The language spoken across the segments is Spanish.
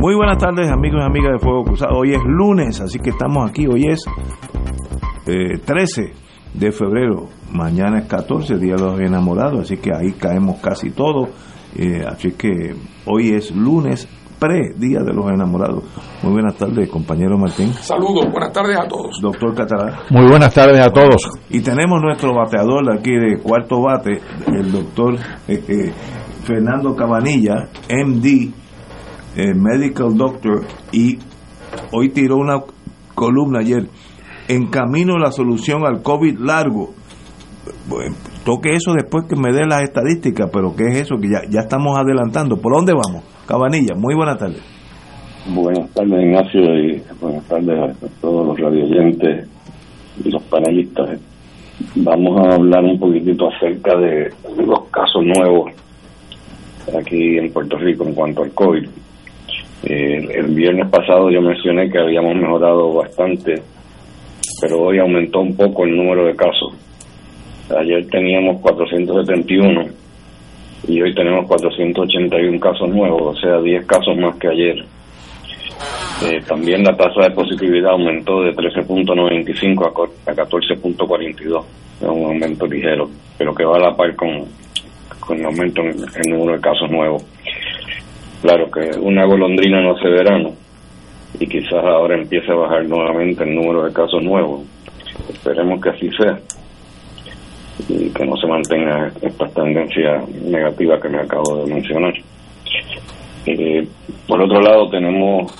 Muy buenas tardes amigos y amigas de Fuego Cruzado. Hoy es lunes, así que estamos aquí. Hoy es eh, 13 de febrero. Mañana es 14, Día de los Enamorados, así que ahí caemos casi todos. Eh, así que hoy es lunes pre Día de los Enamorados. Muy buenas tardes, compañero Martín. Saludos, buenas tardes a todos. Doctor Catalán. Muy buenas tardes a todos. Y tenemos nuestro bateador de aquí de cuarto bate, el doctor eh, eh, Fernando Cabanilla, MD, eh, Medical Doctor, y hoy tiró una columna ayer, En camino la solución al COVID largo. Toque eso después que me dé las estadísticas, pero ¿qué es eso? Que ya, ya estamos adelantando. ¿Por dónde vamos? Cabanilla, muy buenas tardes. Buenas tardes, Ignacio, y buenas tardes a todos los radioyentes y los panelistas. Vamos a hablar un poquitito acerca de los casos nuevos aquí en Puerto Rico en cuanto al COVID. Eh, el viernes pasado yo mencioné que habíamos mejorado bastante, pero hoy aumentó un poco el número de casos. Ayer teníamos 471 y hoy tenemos 481 casos nuevos, o sea, 10 casos más que ayer. Eh, también la tasa de positividad aumentó de 13.95 a co- a 14.42, es un aumento ligero, pero que va a la par con, con el aumento en el número de casos nuevos. Claro que una golondrina no hace verano y quizás ahora empiece a bajar nuevamente el número de casos nuevos. Esperemos que así sea y que no se mantenga esta tendencia negativa que me acabo de mencionar. Eh, por otro lado, tenemos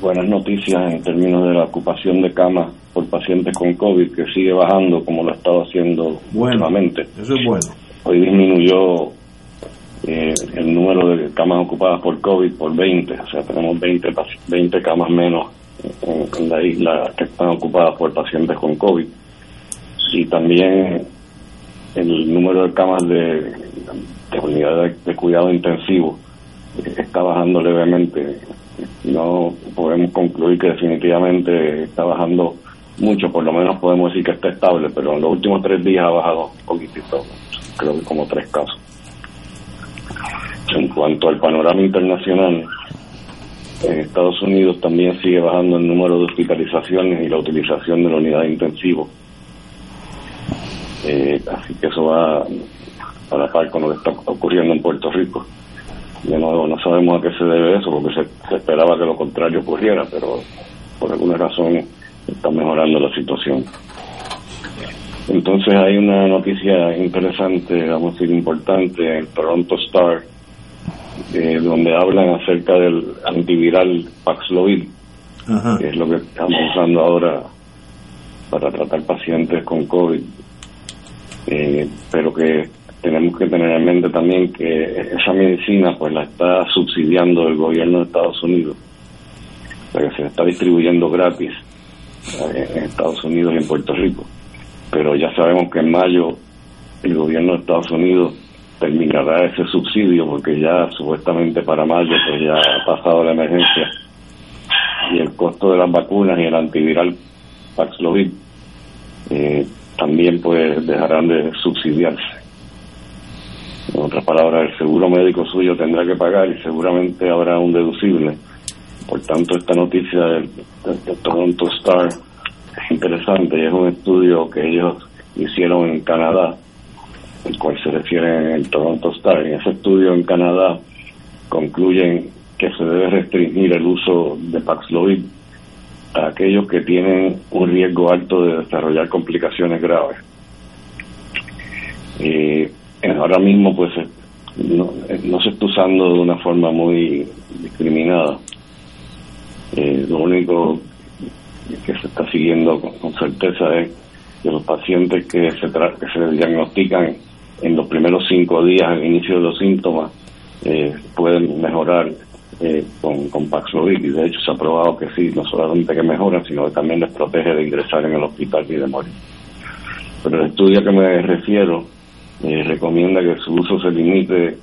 buenas noticias en términos de la ocupación de camas por pacientes con COVID, que sigue bajando como lo ha estado haciendo Bueno. últimamente. Eso es bueno. Hoy disminuyó eh, el número de camas ocupadas por COVID por 20, o sea, tenemos 20, paci- 20 camas menos en, la isla que están ocupadas por pacientes con COVID. Y también el número de camas de, de unidades de cuidado intensivo eh, está bajando levemente. No podemos concluir que definitivamente está bajando mucho, por lo menos podemos decir que está estable, pero en los últimos tres días ha bajado un poquitito, creo que como tres casos. En cuanto al panorama internacional, en Estados Unidos también sigue bajando el número de hospitalizaciones y la utilización de la unidad de intensivo. Eh, así que eso va a la par con lo que está ocurriendo en Puerto Rico. De nuevo, no sabemos a qué se debe eso, porque se, se esperaba que lo contrario ocurriera, pero por alguna razón está mejorando la situación. Entonces hay una noticia interesante, vamos a decir importante, en Toronto Star, eh, donde hablan acerca del antiviral Paxlovid, Ajá. que es lo que estamos usando ahora para tratar pacientes con COVID. Eh, pero que tenemos que tener en mente también que esa medicina pues la está subsidiando el gobierno de Estados Unidos, o sea, que se está distribuyendo gratis eh, en Estados Unidos y en Puerto Rico. Pero ya sabemos que en mayo el gobierno de Estados Unidos terminará ese subsidio porque ya supuestamente para mayo pues ya ha pasado la emergencia y el costo de las vacunas y el antiviral Paxlovid eh, también pues dejarán de subsidiarse. En otras palabras, el seguro médico suyo tendrá que pagar y seguramente habrá un deducible. Por tanto, esta noticia del, del- del Toronto Star es interesante y es un estudio que ellos hicieron en Canadá, el cual se refiere en el Toronto Star. En ese estudio en Canadá concluyen que se debe restringir el uso de Paxlovid a aquellos que tienen un riesgo alto de desarrollar complicaciones graves. Eh, ahora mismo, pues, no, no, se está usando de una forma muy discriminada. Eh, lo único que se está siguiendo con, certeza es que los pacientes que se, que se diagnostican en los primeros cinco días al inicio de los síntomas eh, pueden mejorar eh, con, con Paxlovid y de hecho se ha probado que sí, no solamente que mejoran, sino que también les protege de ingresar en el hospital y de morir. Pero el estudio a que me refiero eh, recomienda que su uso se limite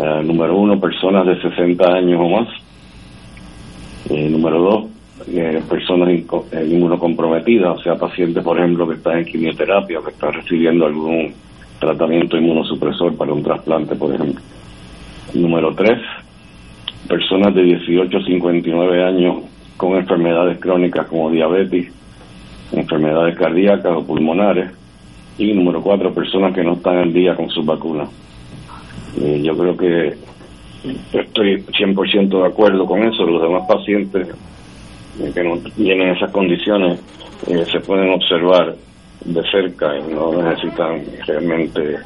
a, número uno, personas de 60 años o más, eh, número dos, eh, personas inmunocomprometidas, o sea, pacientes, por ejemplo, que están en quimioterapia o que están recibiendo algún tratamiento inmunosupresor para un trasplante, por ejemplo. Número tres, personas de 18 a 59 años con enfermedades crónicas como diabetes, enfermedades cardíacas o pulmonares. Y número cuatro, personas que no están al día con sus vacunas. Eh, yo creo que estoy 100% de acuerdo con eso. Los demás pacientes eh, que no tienen esas condiciones eh, se pueden observar de cerca y no necesitan realmente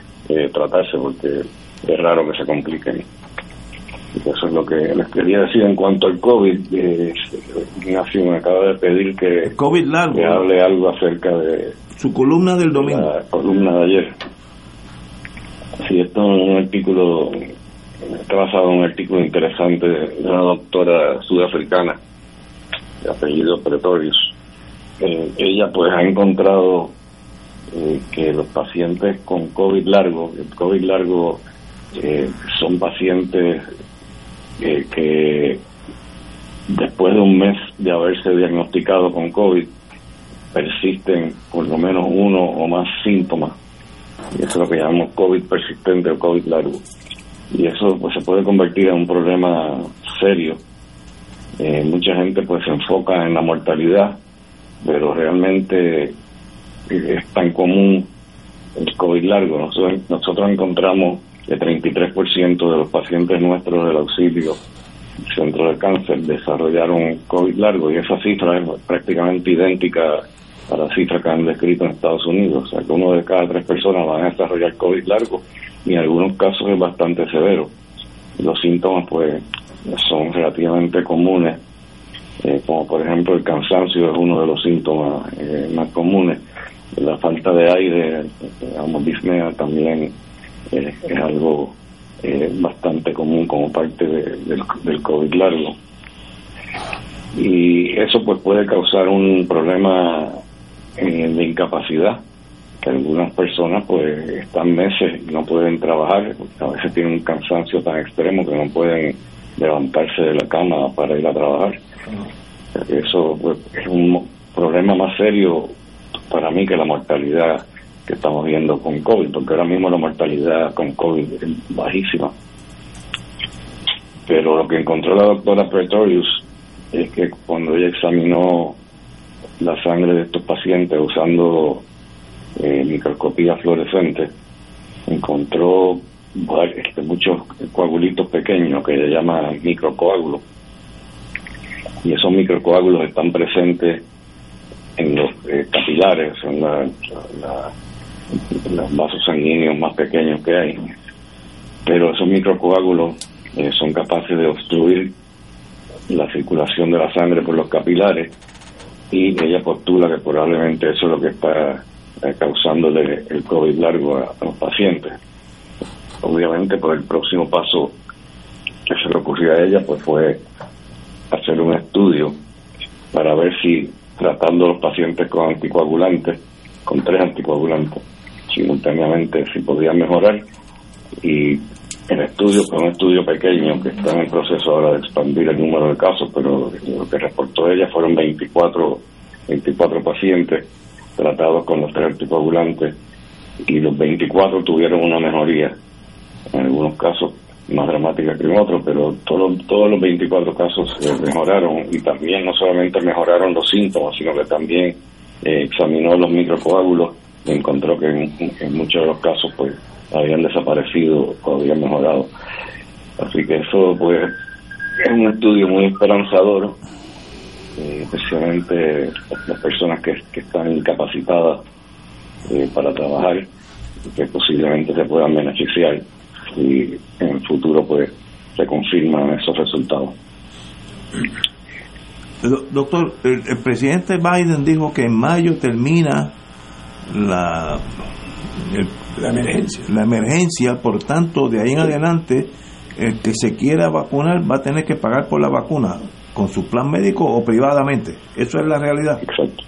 tratarse porque es raro que se compliquen. Eso es lo que les quería decir en cuanto al COVID. Eh, Ignacio me acaba de pedir que, COVID largo. hable algo acerca de su columna del domingo. La columna de ayer. Sí, esto es un artículo, está basado en un artículo interesante de una doctora sudafricana de apellido Pretorius. Eh, ella pues ha encontrado eh, que los pacientes con COVID largo, el COVID largo eh, son pacientes que después de un mes de haberse diagnosticado con COVID persisten por lo menos uno o más síntomas. Y eso es lo que llamamos COVID persistente o COVID largo. Y eso pues se puede convertir en un problema serio. Eh, mucha gente pues se enfoca en la mortalidad, pero realmente es tan común el COVID largo. Nosotros, nosotros encontramos el 33% de los pacientes nuestros del auxilio centro de cáncer desarrollaron COVID largo y esa cifra es prácticamente idéntica a la cifra que han descrito en Estados Unidos. O sea, que uno de cada tres personas van a desarrollar COVID largo y en algunos casos es bastante severo. Los síntomas, pues, son relativamente comunes, eh, como por ejemplo el cansancio es uno de los síntomas eh, más comunes. La falta de aire, digamos, eh, disnea también es algo eh, bastante común como parte del, COVID largo. Y eso pues puede causar un problema eh, de incapacidad, que algunas personas pues están meses y no pueden trabajar, a veces tienen un cansancio tan extremo que no pueden levantarse de la cama para ir a trabajar. Eso pues, es un problema más serio para mí que la mortalidad que estamos viendo con COVID, porque ahora mismo la mortalidad con COVID es bajísima. Pero lo que encontró la doctora Pretorius es que cuando ella examinó la sangre de estos pacientes usando eh, microscopía fluorescente, encontró este, muchos coagulitos pequeños que ella llama microcoágulos. Y esos microcoágulos están presentes en los eh, capilares, en la, los vasos sanguíneos más pequeños que hay. Pero esos microcoágulos eh, son capaces de obstruir la circulación de la sangre por los capilares y ella postula que probablemente eso es lo que está eh, causándole el COVID largo a, los pacientes. Obviamente, pues el próximo paso que se le ocurrió a ella pues fue hacer un estudio para ver si tratando a los pacientes con anticoagulantes, con tres anticoagulantes, simultáneamente si podía mejorar. Y el estudio fue un estudio pequeño que está en el proceso ahora de expandir el número de casos, pero lo que reportó ella fueron 24, 24 pacientes tratados con los tres anticoagulantes y los 24 tuvieron una mejoría, en algunos casos más dramática que en otros, pero todos, todos los 24 casos mejoraron y también no solamente mejoraron los síntomas, sino que también eh, examinó los microcoágulos encontró que en, muchos de los casos pues habían desaparecido o habían mejorado. Así que eso pues es un estudio muy esperanzador, eh, especialmente las personas que, que están incapacitadas eh, para trabajar, que posiblemente se puedan beneficiar y en el futuro pues se confirman esos resultados. Doctor, el, presidente Biden dijo que en mayo termina la, la emergencia. La emergencia, por tanto, de ahí en adelante, el que se quiera vacunar va a tener que pagar por la vacuna con su plan médico o privadamente. Eso es la realidad. Exacto.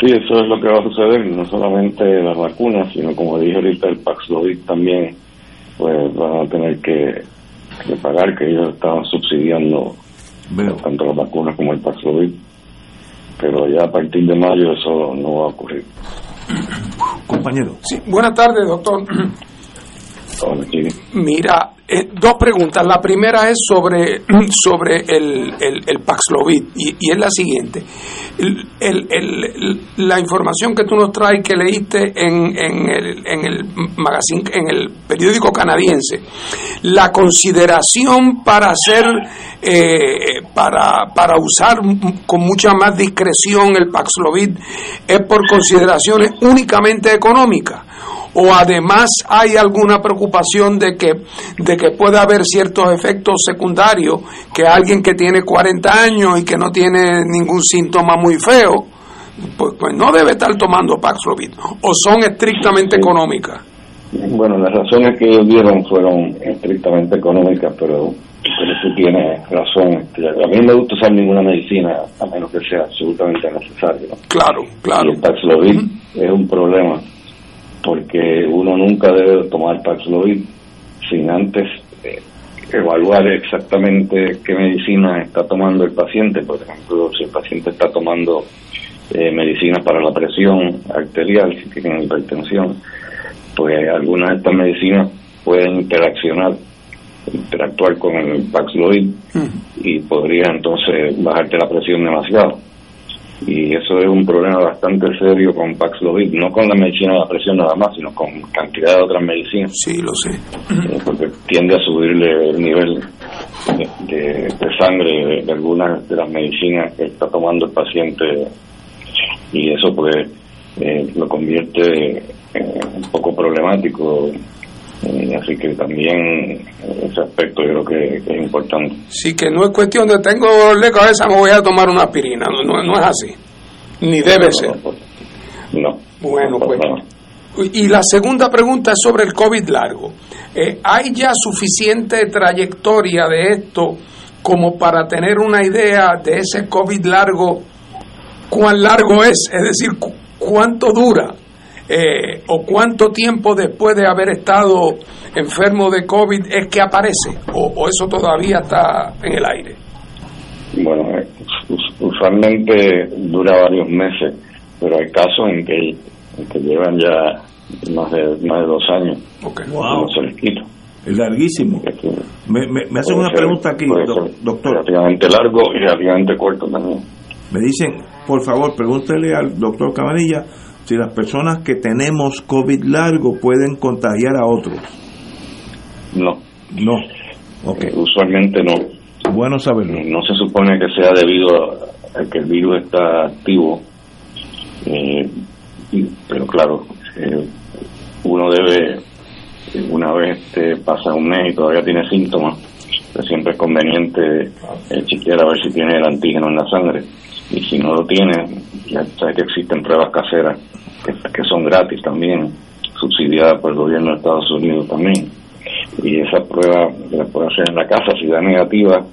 Sí, eso es lo que va a suceder, no solamente las vacunas, sino como dije ahorita, el Paxlovid también, pues van a tener que, pagar, que ellos estaban subsidiando tanto las vacunas como el Paxlovid. Pero ya a partir de mayo eso no va a ocurrir. Compañero. Sí, buenas tardes, doctor. Mira, eh, dos preguntas. La primera es sobre, sobre el, el, Paxlovid y, es la siguiente. la información que tú nos traes que leíste en, en, el, en, el magazine, en el periódico canadiense, la consideración para hacer, eh, para, para usar con mucha más discreción el Paxlovid es por consideraciones únicamente económicas o además hay alguna preocupación de que, de que pueda haber ciertos efectos secundarios que alguien que tiene 40 años y que no tiene ningún síntoma muy feo, pues, pues no debe estar tomando Paxlovid, o son estrictamente económicas. Bueno, las razones que ellos dieron fueron estrictamente económicas, pero, pero tú tienes razón. Este, a mí no me gusta usar ninguna medicina a menos que sea absolutamente necesario. Claro, claro. Y el Paxlovid es un problema porque uno nunca debe tomar Paxlovid sin antes eh, evaluar exactamente qué medicina está tomando el paciente. Por ejemplo, si el paciente está tomando eh, medicinas para la presión arterial, si tiene hipertensión, pues algunas de estas medicinas pueden interaccionar interactuar con el Paxlovid y podría entonces bajarte la presión demasiado y eso es un problema bastante serio con Paxlovid, no con la medicina de la presión nada más, sino con cantidad de otras medicinas. Sí, lo sé. Eh, porque tiende a subirle el nivel de, sangre de, algunas de las medicinas que está tomando el paciente y eso pues eh, lo convierte un poco problemático eh, así que también ese aspecto yo creo que, es importante. Sí, que no es cuestión de tengo de cabeza, me voy a tomar una aspirina, no, no, es así, ni debe ser. No. Bueno, pues. Y la segunda pregunta es sobre el COVID largo. Eh, ¿Hay ya suficiente trayectoria de esto como para tener una idea de ese COVID largo? ¿Cuán largo es? Es decir, ¿cuánto dura? Eh, o cuánto tiempo después de haber estado enfermo de COVID es que aparece, o, eso todavía está en el aire. Bueno, eh, usualmente dura varios meses, pero hay casos en que, llevan ya más de, más de dos años. Okay. Wow. Es larguísimo. Me, me, hacen una pregunta aquí, doctor. Relativamente largo y relativamente corto también. Me dicen, por favor, pregúntele al doctor Cabanilla si las personas que tenemos COVID largo pueden contagiar a otros. No. No. Okay. Eh, usualmente no. Bueno saberlo. No se supone que sea debido a, que el virus está activo, eh, pero claro, eh, uno debe, una vez este, pasa un mes y todavía tiene síntomas, pues siempre es conveniente chequear a ver si tiene el antígeno en la sangre. Y si no lo tiene, ya sabes que existen pruebas caseras que, son gratis también, subsidiadas por el gobierno de Estados Unidos también. Y esa prueba la puede hacer en la casa, si da negativa,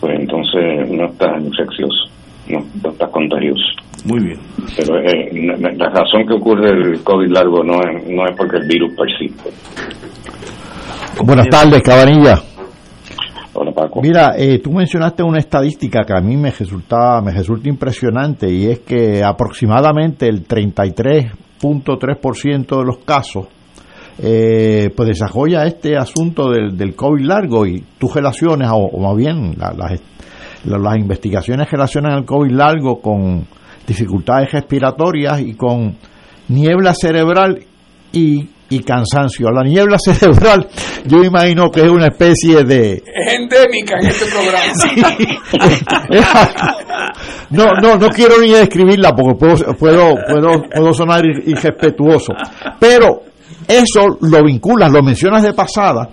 pues entonces no está infeccioso, no, está contagioso. Muy bien. Pero eh, la, razón que ocurre el COVID largo no es, no es porque el virus persiste. Buenas tardes, Cabanilla. Mira, eh, tú mencionaste una estadística que a mí me resulta, me resulta impresionante y es que aproximadamente el 33.3% de los casos eh, pues desarrolla este asunto del, del COVID largo y tus relaciones, o, más bien las, las investigaciones relacionan el COVID largo con dificultades respiratorias y con niebla cerebral y y cansancio. La niebla cerebral, yo imagino que es una especie de... Es endémica en este programa. no, no, no quiero ni describirla porque puedo, puedo, puedo, puedo sonar irrespetuoso. Pero eso lo vinculas, lo mencionas de pasada,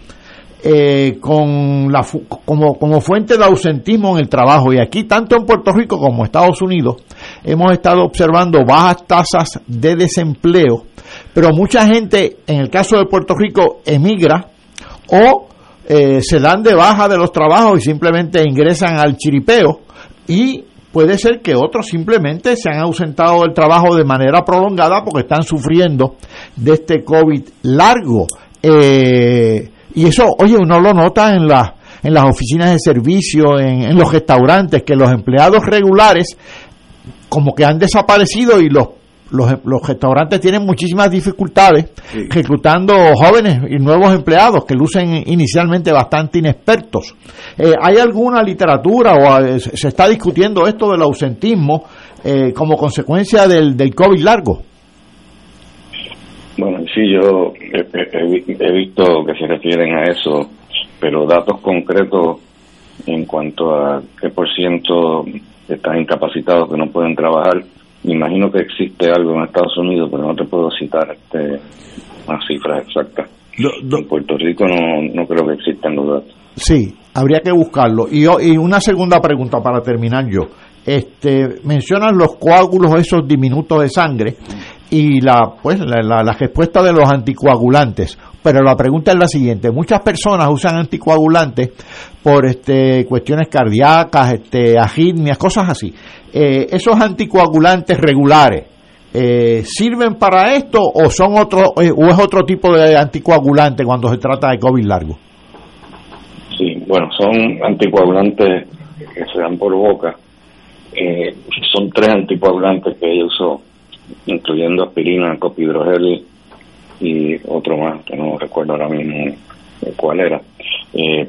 eh, con la, como, como fuente de ausentismo en el trabajo. Y aquí, tanto en Puerto Rico como en Estados Unidos, hemos estado observando bajas tasas de desempleo pero mucha gente, en el caso de Puerto Rico, emigra o eh, se dan de baja de los trabajos y simplemente ingresan al chiripeo y puede ser que otros simplemente se han ausentado del trabajo de manera prolongada porque están sufriendo de este COVID largo. Eh, y eso, oye, uno lo nota en, la, en las oficinas de servicio, en, en los restaurantes, que los empleados regulares como que han desaparecido y los los, los restaurantes tienen muchísimas dificultades reclutando jóvenes y nuevos empleados que lucen inicialmente bastante inexpertos. Eh, ¿Hay alguna literatura o eh, se está discutiendo esto del ausentismo eh, como consecuencia del, del COVID largo? Bueno, sí, yo he, visto que se refieren a eso, pero datos concretos en cuanto a qué por ciento están incapacitados que no pueden trabajar, me imagino que existe algo en Estados Unidos, pero no te puedo citar este, las cifras exactas. en Puerto Rico no, no creo que existan los datos. Sí, habría que buscarlo. Y, y una segunda pregunta para terminar yo. Este, mencionan los coágulos esos diminutos de sangre y la pues la, la, respuesta de los anticoagulantes. Pero la pregunta es la siguiente. Muchas personas usan anticoagulantes por este cuestiones cardíacas este arritmias cosas así. Eh, esos anticoagulantes regulares eh, sirven para esto o son otro eh, o es otro tipo de anticoagulante cuando se trata de covid largo sí bueno son anticoagulantes que se dan por boca. Son tres anticoagulantes que ella usó incluyendo aspirina copidrogel y otro más que no recuerdo ahora mismo cuál era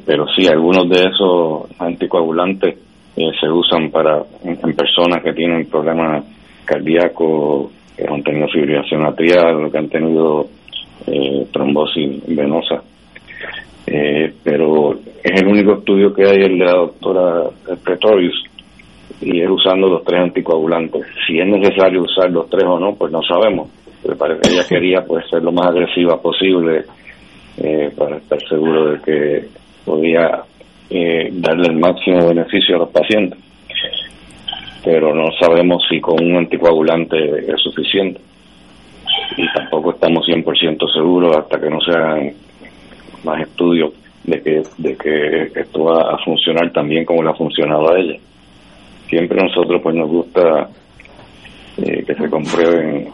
pero sí algunos de esos anticoagulantes eh, se usan para en, personas que tienen problemas cardíacos, que han tenido fibrilación atrial, que han tenido eh, trombosis venosa. Eh, pero es el único estudio que hay el de la doctora Pretorius y es usando los tres anticoagulantes. Si es necesario usar los tres o no, pues no sabemos. Me parece que ella quería pues ser lo más agresiva posible para estar seguro de que podía eh, darle el máximo beneficio a los pacientes. Pero no sabemos si con un anticoagulante es suficiente. Y tampoco estamos 100% seguros hasta que no se hagan más estudios de que, de que esto va a funcionar también como le ha funcionado a ella. Siempre nosotros pues nos gusta eh, que se comprueben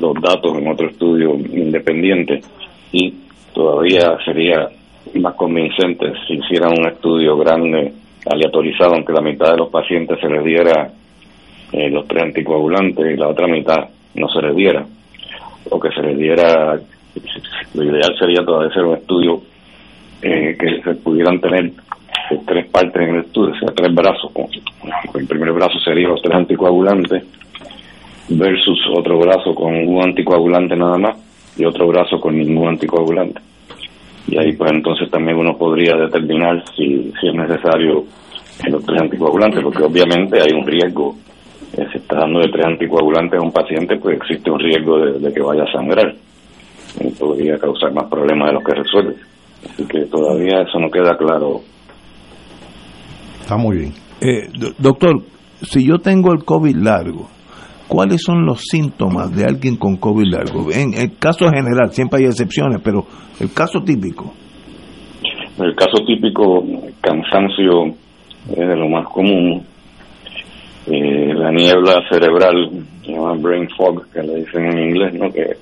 los datos en otro estudio independiente. Y todavía sería más convincente si hicieran un estudio grande, aleatorizado, aunque la mitad de los pacientes se les diera eh, los tres anticoagulantes y la otra mitad no se les diera, o que se les diera, lo ideal sería todavía hacer un estudio eh, que se pudieran tener tres partes en el estudio, o sea, tres brazos. El primer brazo sería los tres anticoagulantes versus otro brazo con un anticoagulante nada más y otro brazo con ningún anticoagulante y ahí pues entonces también uno podría determinar si, si es necesario los tres anticoagulantes, porque obviamente hay un riesgo, eh, si está dando de tres anticoagulantes a un paciente, pues existe un riesgo de, que vaya a sangrar, y podría causar más problemas de los que resuelve. Así que todavía eso no queda claro. Está muy bien. Eh, doctor, si yo tengo el COVID largo, ¿cuáles son los síntomas de alguien con COVID largo? En el caso general, siempre hay excepciones, pero el caso típico. El caso típico, cansancio es de lo más común. Eh, la niebla cerebral, se llama brain fog, que le dicen en inglés, ¿no? Que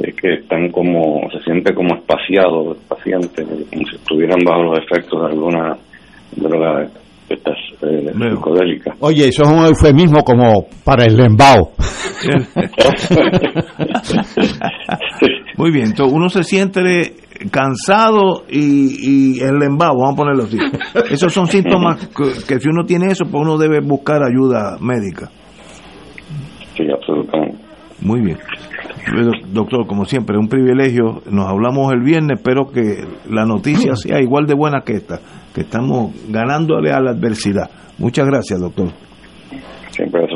es que están como, se siente como espaciado el paciente, como si estuvieran bajo los efectos de alguna droga estas eh, psicodélicas. Oye, eso es un eufemismo como para el lembao. Muy bien, entonces uno se siente cansado y, y el lembao, vamos a ponerlo así. Esos son síntomas que, si uno tiene eso, pues uno debe buscar ayuda médica. Sí, absolutamente. Muy bien. Doctor, como siempre, un privilegio. Nos hablamos el viernes. Espero que la noticia sea igual de buena que esta, que estamos ganándole a la adversidad. Muchas gracias, doctor. Siempre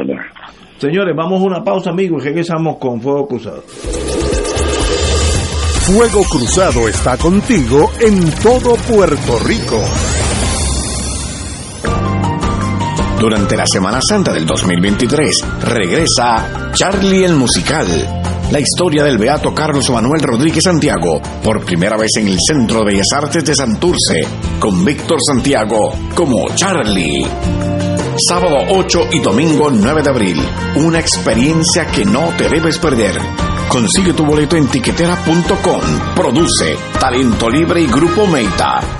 Señores, vamos a una pausa, amigos, y regresamos con Fuego Cruzado. Fuego Cruzado está contigo en todo Puerto Rico. Durante la Semana Santa del 2023 regresa Charlie el Musical, la historia del beato Carlos Manuel Rodríguez Santiago, por primera vez en el Centro de Bellas Artes de Santurce, con Víctor Santiago como Charlie. Sábado 8 y domingo 9 de abril, una experiencia que no te debes perder. Consigue tu boleto en tiquetera.com. Produce Talento Libre y Grupo Meita.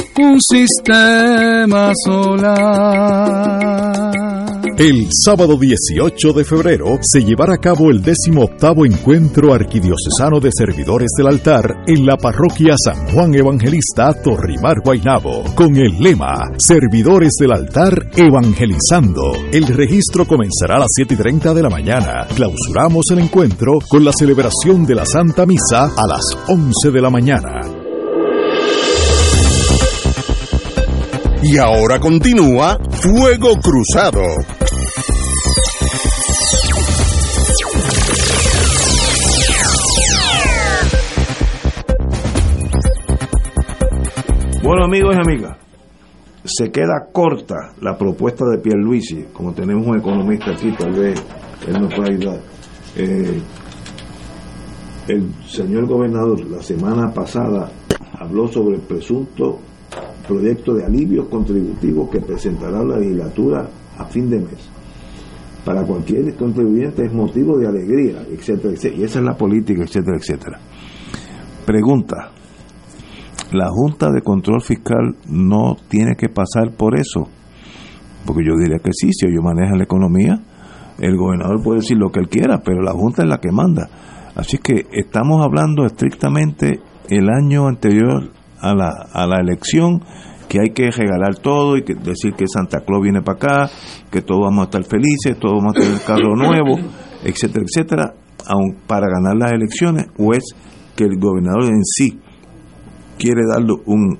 un sistema solar. El sábado 18 de febrero se llevará a cabo el 18 Encuentro Arquidiocesano de Servidores del Altar en la parroquia San Juan Evangelista Torrimar Guainabo, con el lema Servidores del Altar Evangelizando. El registro comenzará a las 7 y 30 de la mañana. Clausuramos el encuentro con la celebración de la Santa Misa a las 11 de la mañana. Y ahora continúa Fuego Cruzado. Bueno amigos y amigas, se queda corta la propuesta de Pierluisi, como tenemos un economista aquí, tal vez él nos pueda ayudar. Eh, el señor gobernador la semana pasada habló sobre el presunto proyecto de alivios contributivos que presentará la legislatura a fin de mes. Para cualquier contribuyente es motivo de alegría, etcétera, etcétera. Y esa es la política, etcétera, etcétera. Pregunta, ¿la Junta de Control Fiscal no tiene que pasar por eso? Porque yo diría que sí, si ellos manejan la economía, el gobernador puede decir lo que él quiera, pero la Junta es la que manda. Así que estamos hablando estrictamente el año anterior a la, a la elección que hay que regalar todo y que decir que Santa Claus viene para acá, que todos vamos a estar felices, todos vamos a tener carro nuevo, etcétera, etcétera, aun para ganar las elecciones, o es que el gobernador en sí quiere darle un,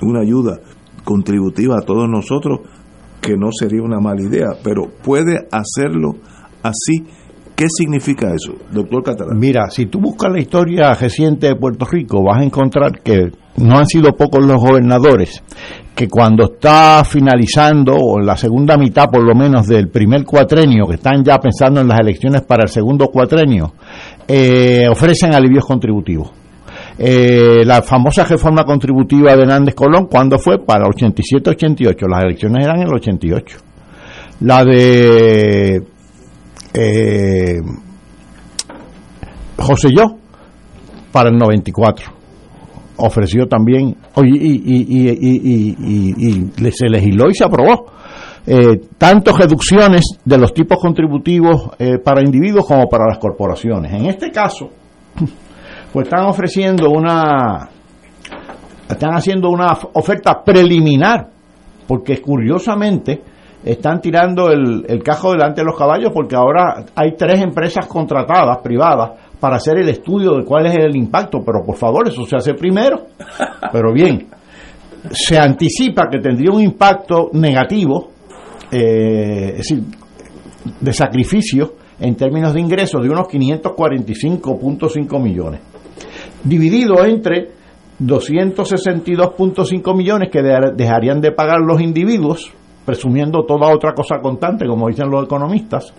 una ayuda contributiva a todos nosotros que no sería una mala idea, pero puede hacerlo así. ¿Qué significa eso, doctor Catalán? Mira, si tú buscas la historia reciente de Puerto Rico, vas a encontrar que no han sido pocos los gobernadores que cuando está finalizando, o la segunda mitad por lo menos del primer cuatrenio, que están ya pensando en las elecciones para el segundo cuatrenio, eh, ofrecen alivios contributivos. Eh, la famosa reforma contributiva de Hernández Colón, ¿cuándo fue? Para 87-88. Las elecciones eran en el 88. La de eh, José Yo, para el 94 ofreció también, y, y, se legisló y se aprobó, eh, tanto reducciones de los tipos contributivos eh, para individuos como para las corporaciones. En este caso, pues están ofreciendo una, están haciendo una oferta preliminar, porque curiosamente están tirando el, el delante de los caballos, porque ahora hay tres empresas contratadas privadas para hacer el estudio de cuál es el impacto, pero por favor, eso se hace primero. Pero bien, se anticipa que tendría un impacto negativo, eh, es decir, de sacrificio en términos de ingresos de unos 545.5 millones, dividido entre 262.5 millones que dejarían de pagar los individuos, presumiendo toda otra cosa constante, como dicen los economistas,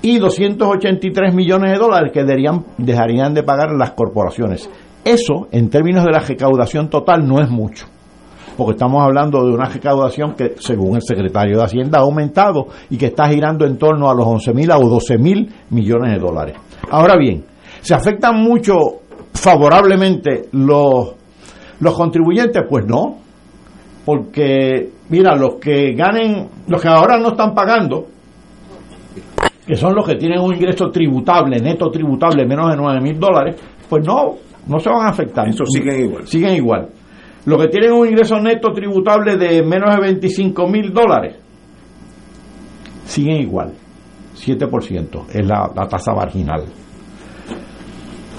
y 283 millones de dólares que dejarían de pagar las corporaciones. Eso, en términos de la recaudación total, no es mucho, porque estamos hablando de una recaudación que, según el secretario de Hacienda, ha aumentado y que está girando en torno a los 11 mil o 12 mil millones de dólares. Ahora bien, ¿se afectan mucho favorablemente los, los contribuyentes? Pues no, porque, mira, los que ganen, los que ahora no están pagando, que son los que tienen un ingreso tributable, neto tributable, menos de 9 mil dólares, pues no, no se van a afectar. Eso siguen igual. Siguen igual. Los que tienen un ingreso neto tributable de menos de 25 mil dólares, siguen igual. 7% es la, la tasa marginal.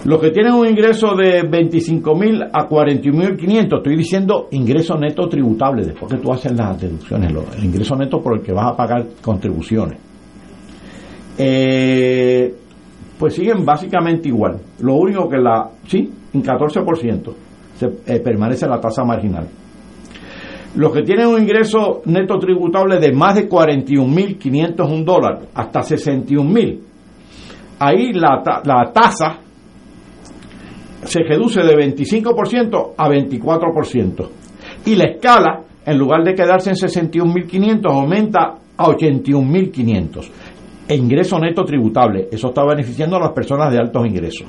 Los que tienen un ingreso de 25 mil a 41.500, estoy diciendo ingreso neto tributable, después que tú haces las deducciones, el ingreso neto por el que vas a pagar contribuciones eh, pues siguen básicamente igual. Lo único que la, sí, en 14% se, eh, permanece la tasa marginal. Los que tienen un ingreso neto tributable de más de 41.501 dólares hasta 61.000, ahí la, la tasa se reduce de 25% a 24%. Y la escala, en lugar de quedarse en 61.500, aumenta a 81.500 e ingreso neto tributable. Eso está beneficiando a las personas de altos ingresos.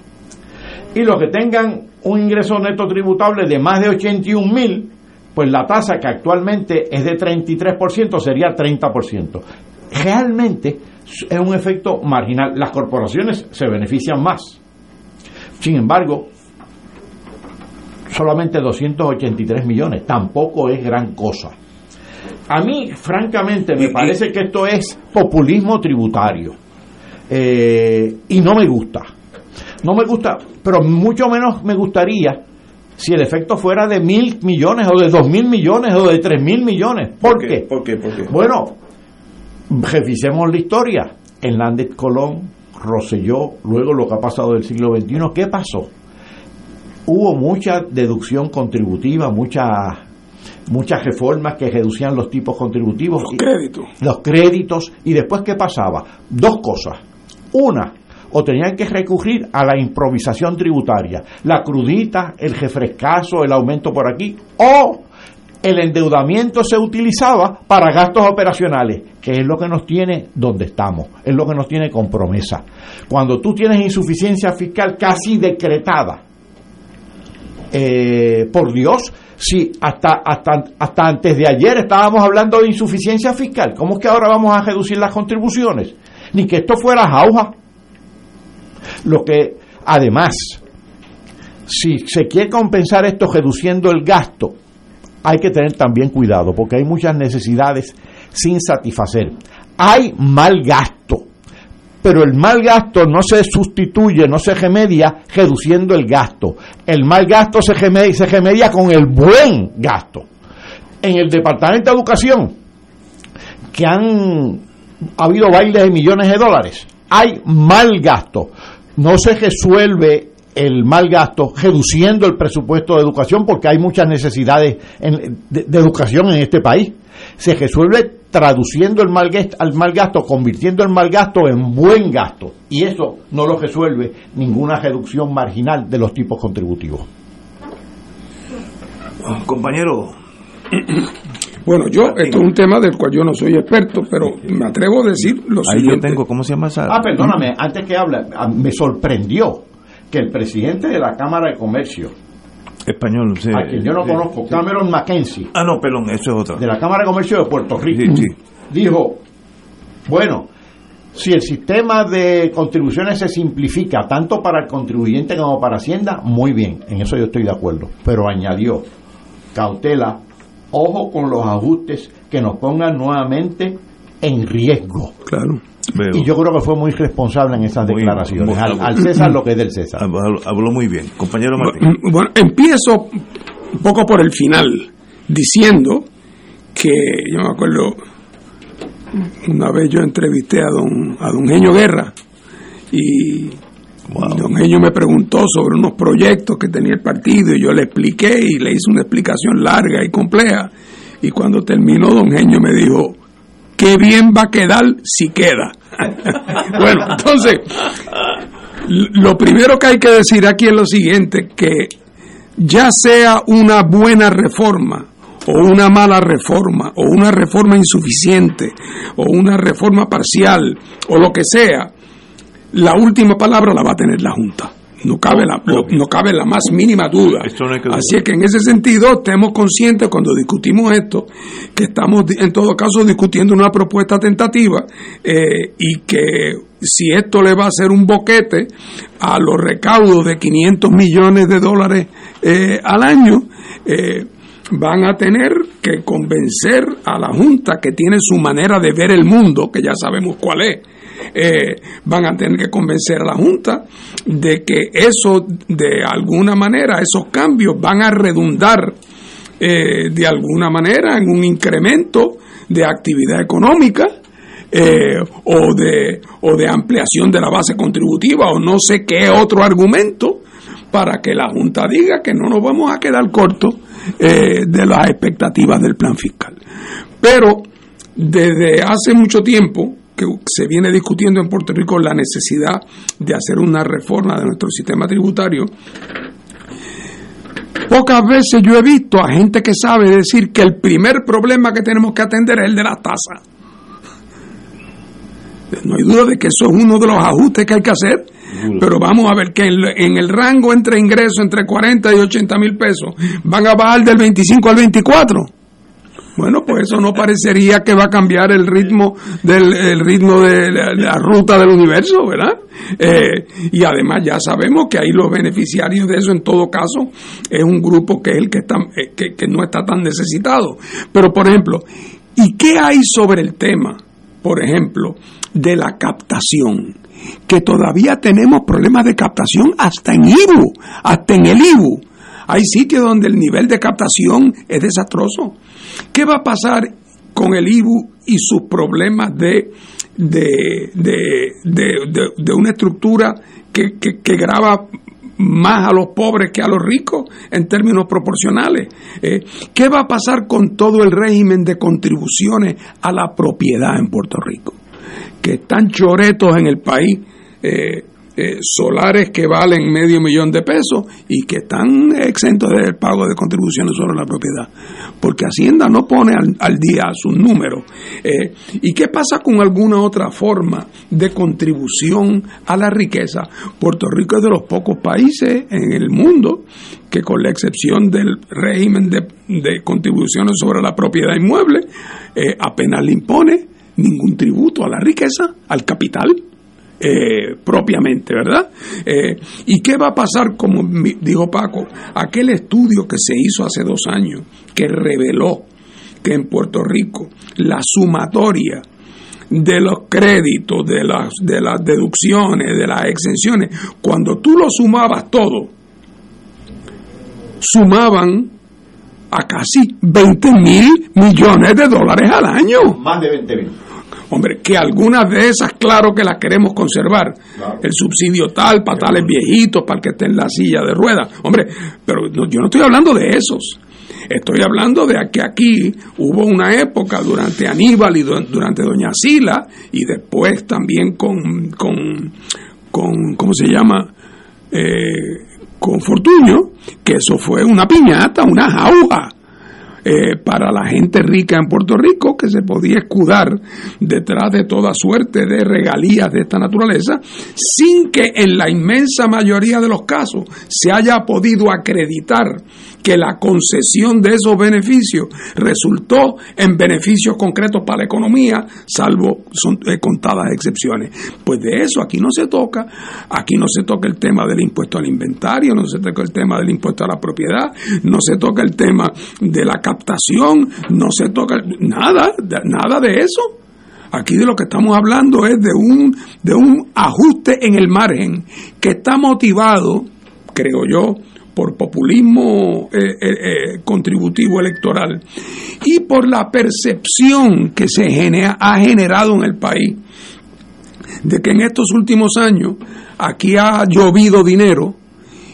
Y los que tengan un ingreso neto tributable de más de 81 mil, pues la tasa que actualmente es de 33% sería 30%. Realmente es un efecto marginal. Las corporaciones se benefician más. Sin embargo, solamente 283 millones, tampoco es gran cosa. A mí, francamente, me parece que esto es populismo tributario. Eh, y no me gusta. No me gusta, pero mucho menos me gustaría si el efecto fuera de mil millones o de dos mil millones o de tres mil millones. ¿Por, qué? ¿Por qué? Bueno, revisemos la historia. Hernández Colón, Roselló, luego lo que ha pasado del siglo XXI, ¿qué pasó? Hubo mucha deducción contributiva, mucha muchas reformas que reducían los tipos contributivos. Los créditos. Los créditos. ¿Y después qué pasaba? Dos cosas. Una, o tenían que recurrir a la improvisación tributaria, la crudita, el refrescazo, el aumento por aquí, o el endeudamiento se utilizaba para gastos operacionales, que es lo que nos tiene donde estamos, es lo que nos tiene con promesa. Cuando tú tienes insuficiencia fiscal casi decretada, eh, por Dios, si hasta, hasta, antes de ayer estábamos hablando de insuficiencia fiscal, ¿cómo es que ahora vamos a reducir las contribuciones? Ni que esto fuera jauja. Lo que, además, si se quiere compensar esto reduciendo el gasto, hay que tener también cuidado, porque hay muchas necesidades sin satisfacer. Hay mal gasto pero el mal gasto no se sustituye, no se remedia reduciendo el gasto. El mal gasto se remedia, con el buen gasto. En el Departamento de Educación, que han ha habido bailes de millones de dólares. Hay mal gasto. No se resuelve el mal gasto reduciendo el presupuesto de educación porque hay muchas necesidades de, educación en este país. Se resuelve traduciendo el mal, gasto, al mal gasto, convirtiendo el mal gasto en buen gasto. Y eso no lo resuelve ninguna reducción marginal de los tipos contributivos. Compañero, bueno, yo, esto es un tema del cual yo no soy experto, pero me atrevo a decir lo Ahí siguiente. yo tengo, ¿cómo se llama esa? Ah, perdóname, antes que hable, me sorprendió que el presidente de la Cámara de Comercio, español, sí, a quien yo no conozco, Cameron Mackenzie, ah, no, perdón, eso es otra, de la Cámara de Comercio de Puerto Rico, dijo, bueno, si el sistema de contribuciones se simplifica tanto para el contribuyente como para Hacienda, muy bien, en eso yo estoy de acuerdo, pero añadió cautela ojo con los ajustes que nos pongan nuevamente en riesgo. Claro. Y yo creo que fue muy responsable en esas declaraciones. al, César lo que es del César. Habló, muy bien. Compañero Martín. Bueno, empiezo un poco por el final, diciendo que yo me acuerdo, una vez yo entrevisté a don, a don Genio Guerra y Don Genio me preguntó sobre unos proyectos que tenía el partido y yo le expliqué y le hice una explicación larga y compleja. Y cuando terminó, don Genio me dijo, qué bien va a quedar si queda. bueno, entonces, lo primero que hay que decir aquí es lo siguiente, que ya sea una buena reforma o una mala reforma, o una reforma insuficiente, o una reforma parcial, o lo que sea, la última palabra la va a tener la Junta. No cabe la, no cabe la más mínima duda. Así es que en ese sentido estemos conscientes cuando discutimos esto, que estamos en todo caso discutiendo una propuesta tentativa eh, y que si esto le va a hacer un boquete a los recaudos de 500 millones de dólares eh, al año, eh, van a tener que convencer a la Junta que tiene su manera de ver el mundo, que ya sabemos cuál es eh, van a tener que convencer a la Junta de que eso, de alguna manera, esos cambios van a redundar eh, de alguna manera en un incremento de actividad económica eh, o, de, o de ampliación de la base contributiva o no sé qué otro argumento para que la Junta diga que no nos vamos a quedar cortos de las expectativas del plan fiscal. Pero desde hace mucho tiempo que se viene discutiendo en Puerto Rico la necesidad de hacer una reforma de nuestro sistema tributario, pocas veces yo he visto a gente que sabe decir que el primer problema que tenemos que atender es el de la tasa. No hay duda de que eso es uno de los ajustes que hay que hacer, pero vamos a ver que en el rango entre ingresos entre 40 y 80 mil pesos van a bajar del 25 al 24 bueno, pues eso no parecería que va a cambiar el ritmo del ritmo de la, ruta del universo, ¿verdad? Eh, y además ya sabemos que ahí los beneficiarios de eso en todo caso es un grupo que es el que, está, eh, que, que no está tan necesitado. Pero por ejemplo, ¿y qué hay sobre el tema, por ejemplo, de la captación? Que todavía tenemos problemas de captación hasta en IBU, hasta en el IBU. Hay sitios donde el nivel de captación es desastroso. ¿Qué va a pasar con el IBU y sus problemas de, de, de, una estructura que, que, graba más a los pobres que a los ricos en términos proporcionales. Eh, ¿Qué va a pasar con todo el régimen de contribuciones a la propiedad en Puerto Rico? Que están choretos en el país. Eh, eh, solares que valen medio millón de pesos y que están exentos del pago de contribuciones sobre la propiedad, porque Hacienda no pone al, día sus números. Eh, ¿Y qué pasa con alguna otra forma de contribución a la riqueza? Puerto Rico es de los pocos países en el mundo que con la excepción del régimen de, contribuciones sobre la propiedad inmueble, eh, apenas le impone ningún tributo a la riqueza, al capital. Eh, propiamente, ¿verdad? Eh, ¿Y qué va a pasar, como dijo Paco, aquel estudio que se hizo hace dos años, que reveló que en Puerto Rico la sumatoria de los créditos, de las, de las deducciones, de las exenciones, cuando tú lo sumabas todo, sumaban a casi 20 mil millones de dólares al año. Más de 20 mil. Hombre, que algunas de esas, claro que las queremos conservar. El subsidio tal, para tales viejitos, para el que esté en la silla de ruedas. Hombre, pero yo no estoy hablando de esos. Estoy hablando de que aquí hubo una época durante Aníbal y durante Doña Sila y después también con, con, con ¿cómo se llama? Eh, con Fortuño, que eso fue una piñata, una jauja eh, para la gente rica en Puerto Rico que se podía escudar detrás de toda suerte de regalías de esta naturaleza sin que en la inmensa mayoría de los casos se haya podido acreditar que la concesión de esos beneficios resultó en beneficios concretos para la economía, salvo eh, contadas excepciones. Pues de eso aquí no se toca, aquí no se toca el tema del impuesto al inventario, no se toca el tema del impuesto a la propiedad, no se toca el tema de la captación, no se toca nada, nada de eso. Aquí de lo que estamos hablando es de un, de un ajuste en el margen que está motivado, creo yo, por populismo eh, eh, eh, contributivo electoral. Y por la percepción que se ha generado en el país de que en estos últimos años aquí ha llovido dinero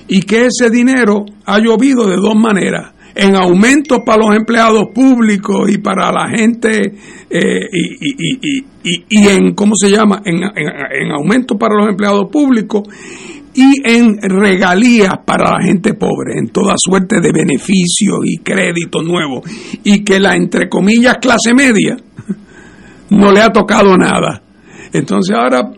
y que ese dinero ha llovido de dos maneras en aumento para los empleados públicos y para la gente y, en cómo se llama en, en aumento para los empleados públicos y en regalías para la gente pobre, en toda suerte de beneficios y créditos nuevos, y que la, entre comillas, clase media no le ha tocado nada. Entonces ahora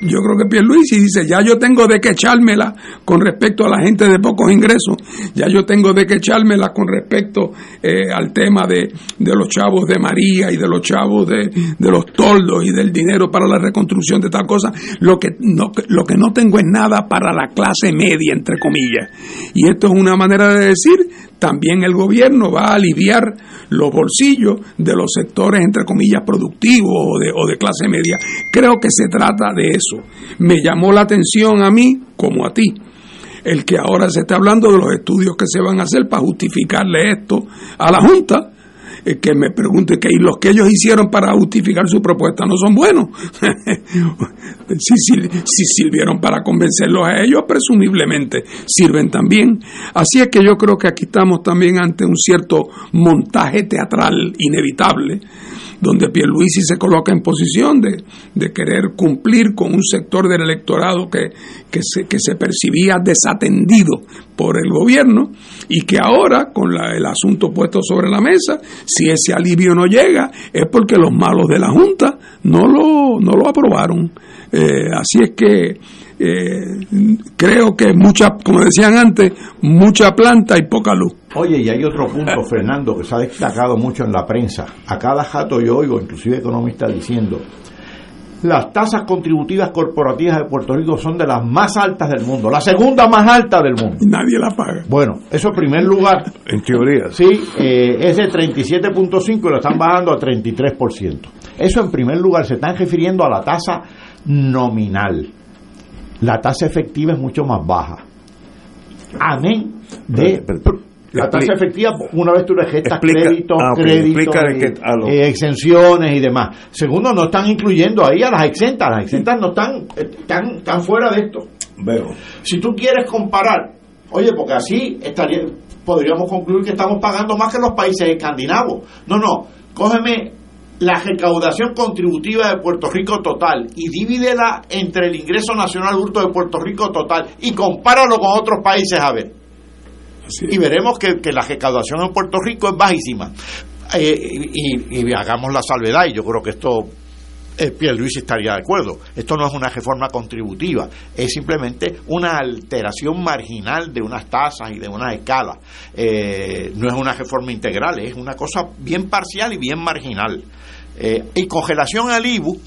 yo creo que Pierluisi dice, ya yo tengo de que echármela con respecto a la gente de pocos ingresos, ya yo tengo de que echármela con respecto eh, al tema de, los chavos de María y de los chavos de, los toldos y del dinero para la reconstrucción de tal cosa, lo que, no, lo que no tengo es nada para la clase media, entre comillas. Y esto es una manera de decir, también el gobierno va a aliviar los bolsillos de los sectores, entre comillas, productivos o de, o de clase media. Creo que se trata de eso. Me llamó la atención a mí como a ti el que ahora se está hablando de los estudios que se van a hacer para justificarle esto a la Junta, que me pregunte que los que ellos hicieron para justificar su propuesta no son buenos. si, si, sirvieron para convencerlos a ellos, presumiblemente sirven también. Así es que yo creo que aquí estamos también ante un cierto montaje teatral inevitable donde Pierluisi se coloca en posición de, de querer cumplir con un sector del electorado que, que, se, que se percibía desatendido por el gobierno y que ahora, con el asunto puesto sobre la mesa, si ese alivio no llega, es porque los malos de la Junta no lo, no lo aprobaron. Eh, así es que eh, creo que mucha, como decían antes, mucha planta y poca luz. Oye, y hay otro punto, Fernando, que se ha destacado mucho en la prensa. A cada jato yo oigo, inclusive economistas diciendo, las tasas contributivas corporativas de Puerto Rico son de las más altas del mundo, la segunda más alta del mundo. Nadie la paga. Bueno, eso en primer lugar. En teoría. Sí, eh, es de 37.5 y lo están bajando a 33%. Eso en primer lugar se están refiriendo a la tasa nominal la tasa efectiva es mucho más baja. Amén de la tasa efectiva, una vez tú le gestas créditos, ah, créditos, eh, exenciones y demás. Segundo, no están incluyendo ahí a las exentas. Las exentas no están, están, están fuera de esto. Veo. Si tú quieres comparar, oye, porque así estaría, podríamos concluir que estamos pagando más que los países escandinavos. No, no, cógeme la recaudación contributiva de Puerto Rico total y divídela entre el ingreso nacional bruto de Puerto Rico total y compáralo con otros países a ver. Y veremos que, la recaudación en Puerto Rico es bajísima. Eh, y, hagamos la salvedad, y yo creo que esto eh, Pierre Luis estaría de acuerdo. Esto no es una reforma contributiva, es simplemente una alteración marginal de unas tasas y de unas escalas. Eh, no es una reforma integral, es una cosa bien parcial y bien marginal. Eh, y congelación al IBU,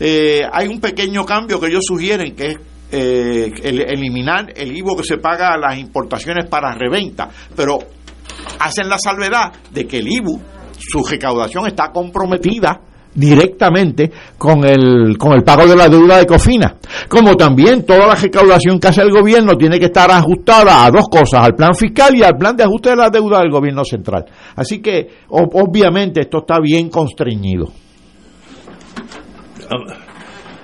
eh, hay un pequeño cambio que ellos sugieren, que es eh, eliminar el IBU que se paga a las importaciones para reventa, pero hacen la salvedad de que el IBU, su recaudación está comprometida directamente con el, con el pago de la deuda de Cofina. Como también toda la recaudación que hace el gobierno tiene que estar ajustada a dos cosas, al plan fiscal y al plan de ajuste de la deuda del gobierno central. Así que obviamente esto está bien constreñido.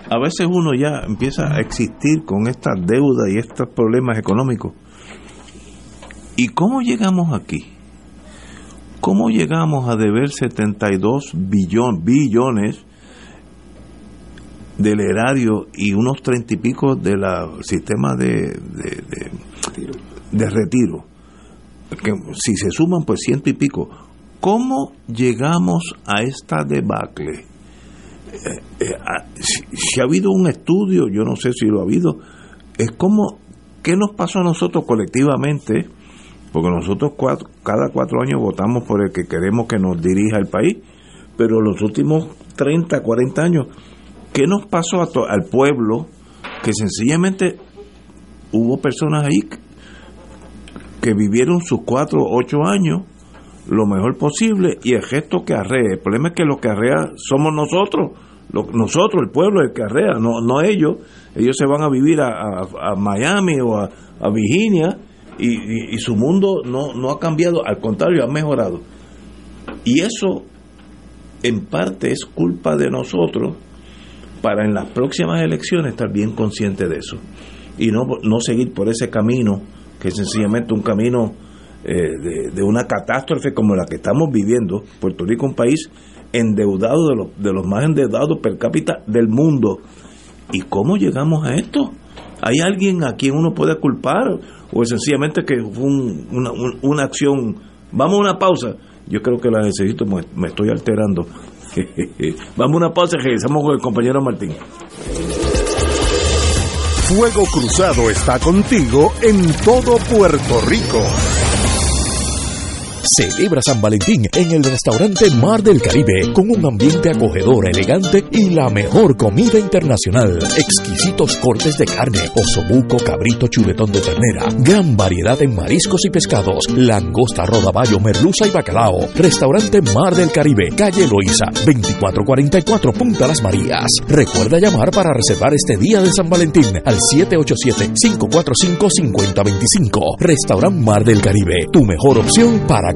A veces uno ya empieza a existir con estas deudas y estos problemas económicos. ¿Y cómo llegamos aquí? ¿Cómo llegamos a deber 72 billones, billones del erario y unos treinta y pico del sistema de, de, retiro? Que si se suman, pues ciento y pico. ¿Cómo llegamos a esta debacle? Eh, eh, ah, si, ha habido un estudio, yo no sé si lo ha habido, es como, ¿qué nos pasó a nosotros colectivamente? Porque nosotros cada cuatro años votamos por el que queremos que nos dirija el país, pero los últimos 30, 40 años, ¿qué nos pasó al pueblo? Que sencillamente hubo personas ahí que vivieron sus cuatro, ocho años lo mejor posible y el gesto que arrea. El problema es que lo que arrea somos nosotros, nosotros, el pueblo, el que arrea, no, no ellos. Ellos se van a vivir a, Miami o a, a Virginia y, su mundo no, no ha cambiado, al contrario, ha mejorado. Y eso en parte es culpa de nosotros para en las próximas elecciones estar bien consciente de eso y no, no seguir por ese camino que es sencillamente un camino eh, de, una catástrofe como la que estamos viviendo. Puerto Rico un país endeudado de los, de los más endeudados per cápita del mundo. ¿Y cómo llegamos a esto? ¿Hay alguien a quien uno puede culpar? ¿O sencillamente que fue una, una, acción? Vamos a una pausa. Yo creo que la necesito, me, estoy alterando. Vamos a una pausa y regresamos con el compañero Martín. Fuego Cruzado está contigo en todo Puerto Rico. Celebra San Valentín en el restaurante Mar del Caribe con un ambiente acogedor, elegante y la mejor comida internacional. Exquisitos cortes de carne, osobuco, cabrito, chuletón de ternera, gran variedad en mariscos y pescados, langosta, rodaballo, merluza y bacalao. Restaurante Mar del Caribe, calle Loíza, 2444 Punta Las Marías. Recuerda llamar para reservar este día de San Valentín al 787-545-5025. Restaurante Mar del Caribe, tu mejor opción para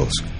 todos.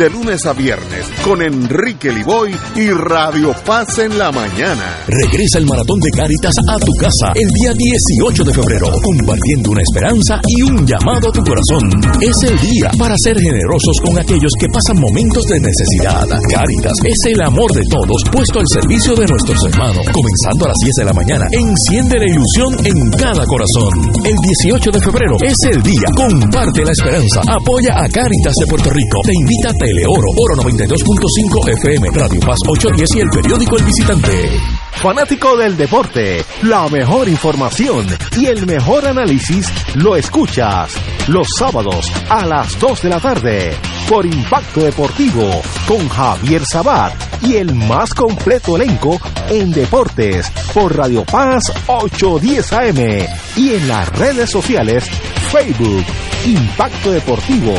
de lunes a viernes con Enrique Liboy y Radio Paz en la mañana. Regresa el maratón de Cáritas a tu casa el día 18 de febrero, compartiendo una esperanza y un llamado a tu corazón. Es el día para ser generosos con aquellos que pasan momentos de necesidad. Cáritas es el amor de todos puesto al servicio de nuestros hermanos. Comenzando a las 10 de la mañana, enciende la ilusión en cada corazón. El 18 de febrero es el día. Comparte la esperanza. Apoya a Cáritas de Puerto Rico. Te invita a Teleoro, Oro 92.5 FM, Radio Paz 810 y el periódico El Visitante. Fanático del deporte, la mejor información y el mejor análisis lo escuchas los sábados a las 2 de la tarde por Impacto Deportivo con Javier Sabat y el más completo elenco en deportes por Radio Paz 810 AM y en las redes sociales Facebook, Impacto Deportivo,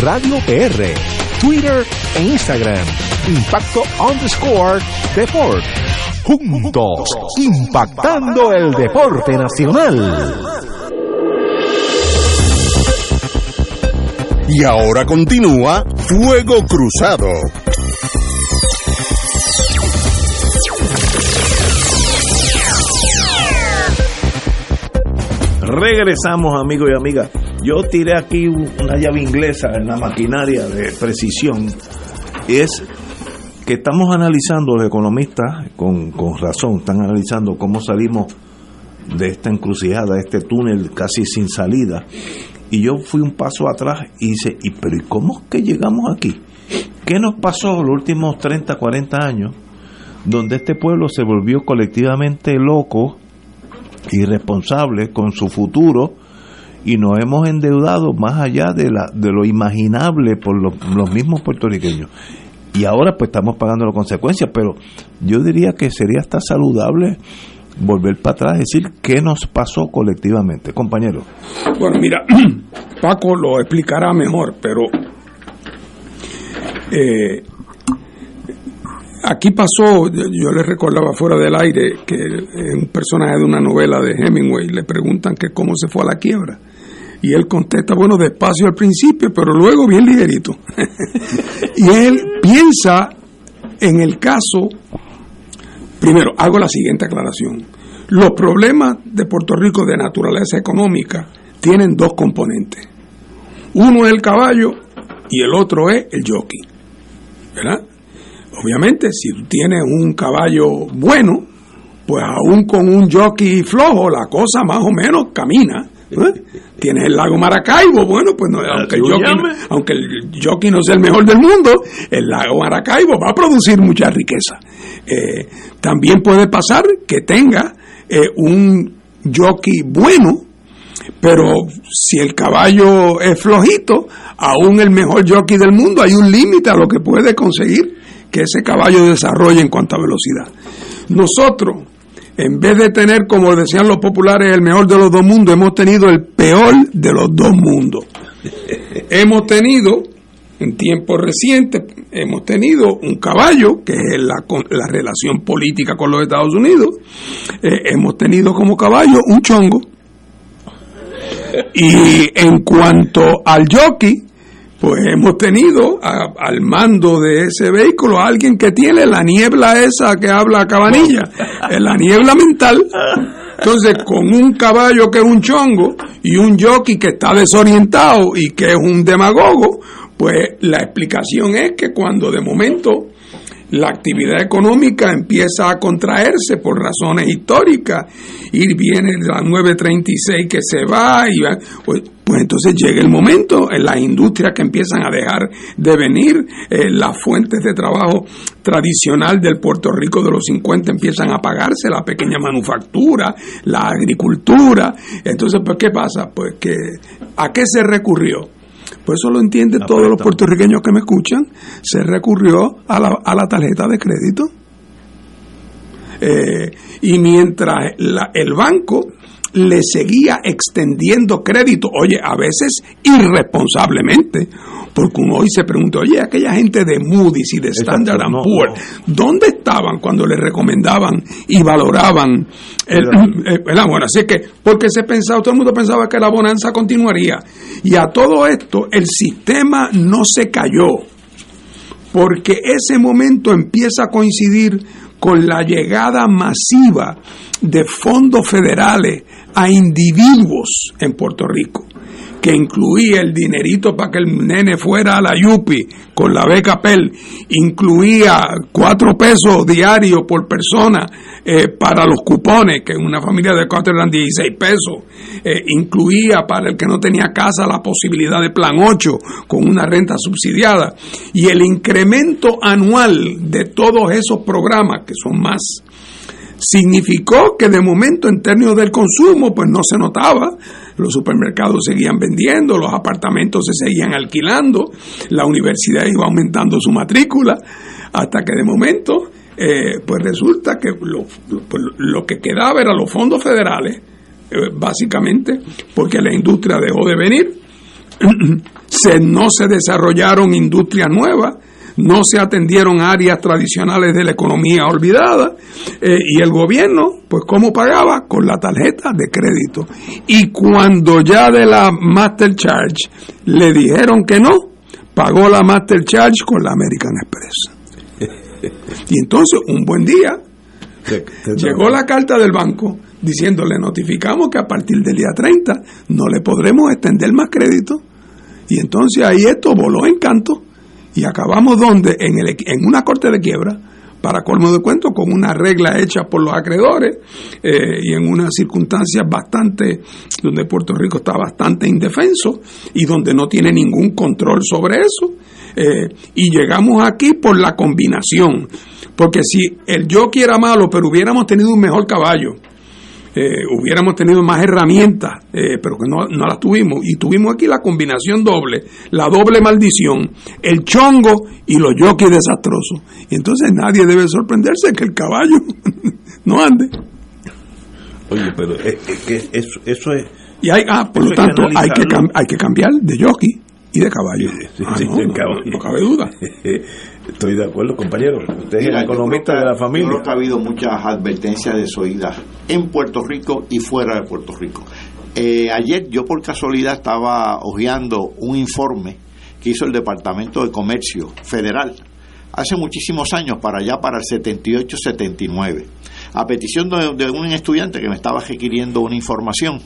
Radio PR, Twitter e Instagram. Impacto underscore deport. Juntos, impactando el deporte nacional. Y ahora continúa Fuego Cruzado. Regresamos amigos y amigas yo tiré aquí una llave inglesa en la maquinaria de precisión. Es que estamos analizando, los economistas, con, con razón, están analizando cómo salimos de esta encrucijada, de este túnel casi sin salida. Y yo fui un paso atrás y dice, ¿y pero ¿y cómo es que llegamos aquí? ¿Qué nos pasó los últimos 30, 40 años? Donde este pueblo se volvió colectivamente loco, irresponsable con su futuro y nos hemos endeudado más allá de, la, de lo imaginable por los, mismos puertorriqueños. Y ahora pues estamos pagando las consecuencias, pero yo diría que sería hasta saludable volver para atrás, decir qué nos pasó colectivamente, compañero. Bueno, mira, Paco lo explicará mejor, pero eh, aquí pasó, yo le recordaba fuera del aire que un personaje de una novela de Hemingway le preguntan que cómo se fue a la quiebra. Y él contesta, bueno, despacio al principio, pero luego bien ligerito. y él piensa en el caso Primero, hago la siguiente aclaración. Los problemas de Puerto Rico de naturaleza económica tienen dos componentes. Uno es el caballo y el otro es el jockey. ¿Verdad? Obviamente, si tú tienes un caballo bueno, pues aún con un jockey flojo, la cosa más o menos camina. ¿Eh? Tienes el lago Maracaibo, bueno, pues no, aunque, el jockey, aunque el jockey no sea el mejor del mundo, el lago Maracaibo va a producir mucha riqueza. Eh, también puede pasar que tenga eh, un jockey bueno, pero si el caballo es flojito, aún el mejor jockey del mundo, hay un límite a lo que puede conseguir que ese caballo desarrolle en cuanto a velocidad. Nosotros, en vez de tener, como decían los populares, el mejor de los dos mundos, hemos tenido el peor de los dos mundos. hemos tenido, en tiempos recientes, hemos tenido un caballo, que es la, la relación política con los Estados Unidos, eh, hemos tenido como caballo un chongo. Y en cuanto al jockey, pues hemos tenido al mando de ese vehículo a alguien que tiene la niebla esa que habla Cabanilla, la niebla mental. Entonces, con un caballo que es un chongo y un jockey que está desorientado y que es un demagogo, pues la explicación es que cuando de momento la actividad económica empieza a contraerse por razones históricas. Y viene la 936 que se va y pues, pues, entonces llega el momento en las industrias que empiezan a dejar de venir eh, las fuentes de trabajo tradicional del Puerto Rico de los 50 empiezan a apagarse la pequeña manufactura la agricultura. Entonces pues qué pasa pues que a qué se recurrió pues eso lo entienden todos los puertorriqueños que me escuchan, se recurrió a la, a la tarjeta de crédito. Eh, y mientras el banco le seguía extendiendo crédito, oye, a veces irresponsablemente, porque uno hoy se pregunta, oye, aquella gente de Moody's y de Standard Poor's, ¿dónde estaban cuando le recomendaban y valoraban el, eh, Bueno, así que, porque se pensaba, todo el mundo pensaba que la bonanza continuaría. Y a todo esto, el sistema no se cayó, porque ese momento empieza a coincidir con la llegada masiva de fondos federales a individuos en Puerto Rico que incluía el dinerito para que el nene fuera a la Yupi con la beca PEL, incluía cuatro pesos diarios por persona eh, para los cupones, que en una familia de cuatro eran 16 pesos, eh, incluía para el que no tenía casa la posibilidad de plan 8 con una renta subsidiada, y el incremento anual de todos esos programas, que son más, significó que de momento en términos del consumo pues no se notaba, los supermercados seguían vendiendo, los apartamentos se seguían alquilando, la universidad iba aumentando su matrícula, hasta que de momento eh, pues resulta que lo, pues, lo, que quedaba eran los fondos federales, eh, básicamente porque la industria dejó de venir, se, no se desarrollaron industrias nuevas, no se atendieron áreas tradicionales de la economía olvidada eh, y el gobierno, pues ¿cómo pagaba? Con la tarjeta de crédito. Y cuando ya de la Master Charge le dijeron que no, pagó la Master Charge con la American Express. Y entonces, un buen día, llegó la carta del banco diciendo, le notificamos que a partir del día 30 no le podremos extender más crédito. Y entonces ahí esto voló en canto y acabamos donde, en, el, en una corte de quiebra, para colmo de cuento, con una regla hecha por los acreedores eh, y en unas circunstancias bastante, donde Puerto Rico está bastante indefenso y donde no tiene ningún control sobre eso. Eh, y llegamos aquí por la combinación, porque si el yo era malo, pero hubiéramos tenido un mejor caballo, eh, hubiéramos tenido más herramientas, eh, pero que no, no, las tuvimos. Y tuvimos aquí la combinación doble, la doble maldición, el chongo y los jockeys desastrosos. Y entonces nadie debe sorprenderse que el caballo no ande. Oye, pero es, que eso, eso, es... Y hay, ah, por lo tanto, hay que, hay que cambiar de jockey y de caballo. Ah, no cabe duda. Estoy de acuerdo, compañero. Usted es el economista de la familia. Yo creo que ha habido muchas advertencias desoídas en Puerto Rico y fuera de Puerto Rico. Eh, ayer yo por casualidad estaba hojeando un informe que hizo el Departamento de Comercio Federal hace muchísimos años, para allá, para el 78-79, a petición de, de, un estudiante que me estaba requiriendo una información.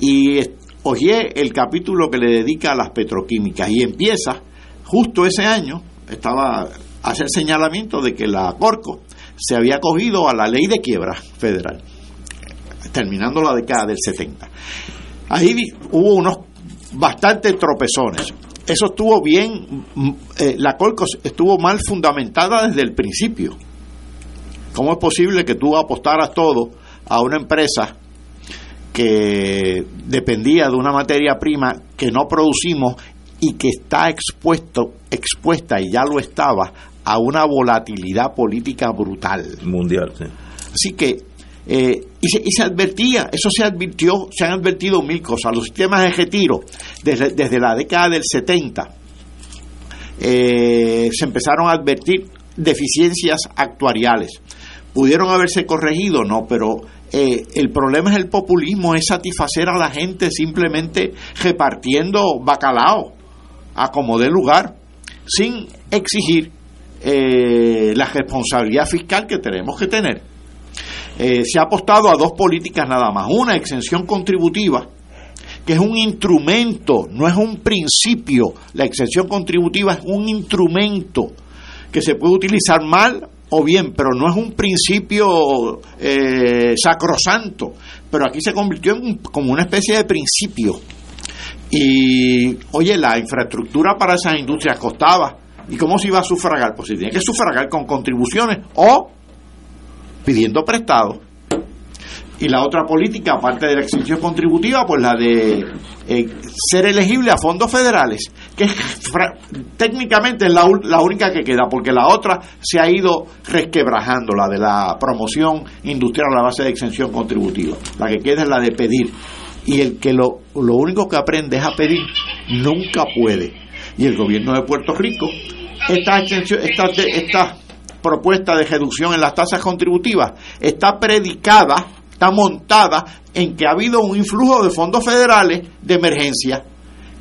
Y hojeé el capítulo que le dedica a las petroquímicas y empieza justo ese año estaba hacer señalamiento de que la Corco se había cogido a la ley de quiebra federal, terminando la década del 70. Ahí hubo unos bastantes tropezones. Eso estuvo bien, mm, eh, la Corco estuvo mal fundamentada desde el principio. ¿Cómo es posible que tú apostaras todo a una empresa que dependía de una materia prima que no producimos y que está expuesto, expuesta y ya lo estaba a una volatilidad política brutal. Mundial, sí. Así que, eh, y, se, advertía, eso se advirtió, se han advertido mil cosas. Los sistemas de retiro, desde, desde la década del 70, eh, se empezaron a advertir deficiencias actuariales. ¿Pudieron haberse corregido? No, pero eh, el problema es el populismo, es satisfacer a la gente simplemente repartiendo bacalao a como dé lugar, sin exigir eh, la responsabilidad fiscal que tenemos que tener. Eh, se ha apostado a dos políticas nada más. Una, exención contributiva, que es un instrumento, no es un principio. La exención contributiva es un instrumento que se puede utilizar mal o bien, pero no es un principio eh, sacrosanto. Pero aquí se convirtió en como una especie de principio y, oye, la infraestructura para esas industrias costaba. ¿Y cómo se iba a sufragar? Pues se tiene que sufragar con contribuciones o pidiendo prestado. Y la otra política, aparte de la exención contributiva, pues la de eh, ser elegible a fondos federales, que técnicamente es la, la, única que queda, porque la otra se ha ido resquebrajando, la de la promoción industrial a la base de exención contributiva. La que queda es la de pedir y el que lo, lo único que aprende es a pedir, nunca puede. Y el gobierno de Puerto Rico, esta, esta, esta propuesta de reducción en las tasas contributivas está predicada, está montada en que ha habido un influjo de fondos federales de emergencia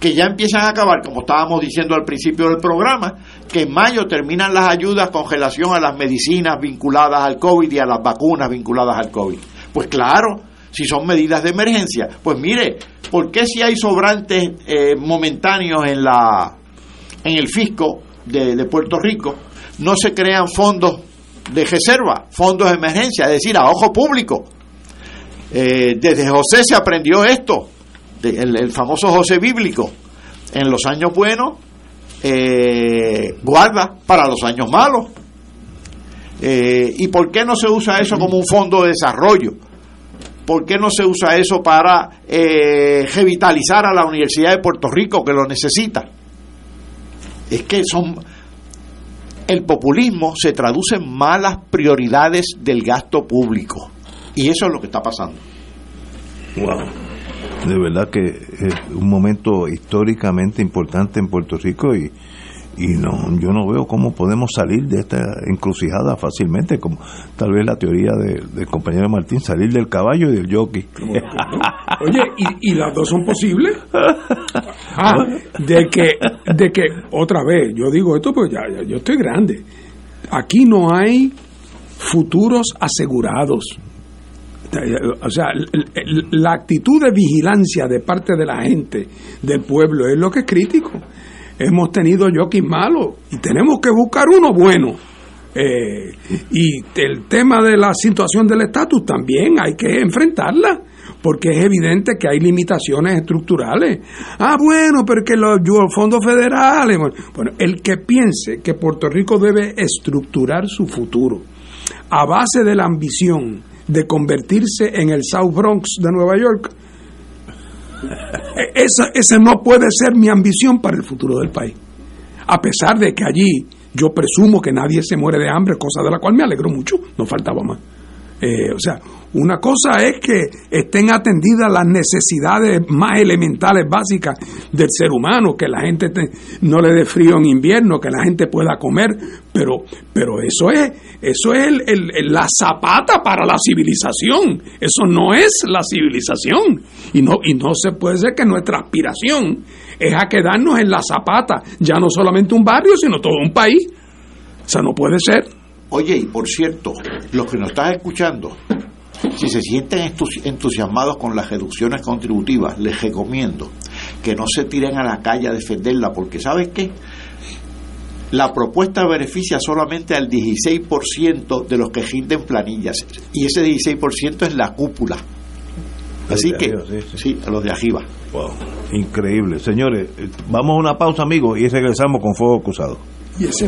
que ya empiezan a acabar, como estábamos diciendo al principio del programa, que en mayo terminan las ayudas con relación a las medicinas vinculadas al COVID y a las vacunas vinculadas al COVID. Pues claro, si son medidas de emergencia. Pues mire, ¿por qué si hay sobrantes eh, momentáneos en, la, en el fisco de, Puerto Rico no se crean fondos de reserva, fondos de emergencia, es decir, a ojo público? Eh, desde José se aprendió esto, el, famoso José bíblico. En los años buenos, eh, guarda para los años malos. ¿Y por qué no se usa eso como un fondo de desarrollo? ¿Por qué no se usa eso para eh, revitalizar a la Universidad de Puerto Rico que lo necesita? Es que son el populismo se traduce en malas prioridades del gasto público y eso es lo que está pasando. Wow. De verdad que es un momento históricamente importante en Puerto Rico y, y no yo no veo cómo podemos salir de esta encrucijada fácilmente como tal vez la teoría del compañero Martín salir del caballo y del jockey. Oye ¿y, y las dos son posibles ah, de que de que otra vez yo digo esto pues ya, ya yo estoy grande. Aquí no hay futuros asegurados. O sea, la actitud de vigilancia de parte de la gente, del pueblo, es lo que es crítico. Hemos tenido jockeys malos y tenemos que buscar uno bueno. Eh, y el tema de la situación del estatus también hay que enfrentarla porque es evidente que hay limitaciones estructurales. Ah, bueno, pero que los, fondos federales. Bueno, el que piense que Puerto Rico debe estructurar su futuro a base de la ambición de convertirse en el South Bronx de Nueva York, esa, no puede ser mi ambición para el futuro del país. A pesar de que allí yo presumo que nadie se muere de hambre, cosa de la cual me alegro mucho, no faltaba más. Eh, o sea, una cosa es que estén atendidas las necesidades más elementales, básicas del ser humano, que la gente no le dé frío en invierno, que la gente pueda comer, pero, pero eso es, eso es la zapata para la civilización. Eso no es la civilización. Y no, y no se puede ser que nuestra aspiración es a quedarnos en la zapata, ya no solamente un barrio, sino todo un país. O sea, no puede ser. Oye, y por cierto, los que nos están escuchando, si se sienten entusiasmados con las reducciones contributivas, les recomiendo que no se tiren a la calle a defenderla, porque ¿sabes qué? La propuesta beneficia solamente al 16% de los que rinden planillas, y ese 16% es la cúpula. Así que, sí. a los de arriba. Wow, increíble. Señores, eh, vamos a una pausa, amigos, y regresamos con Fuego Cruzado. Y ese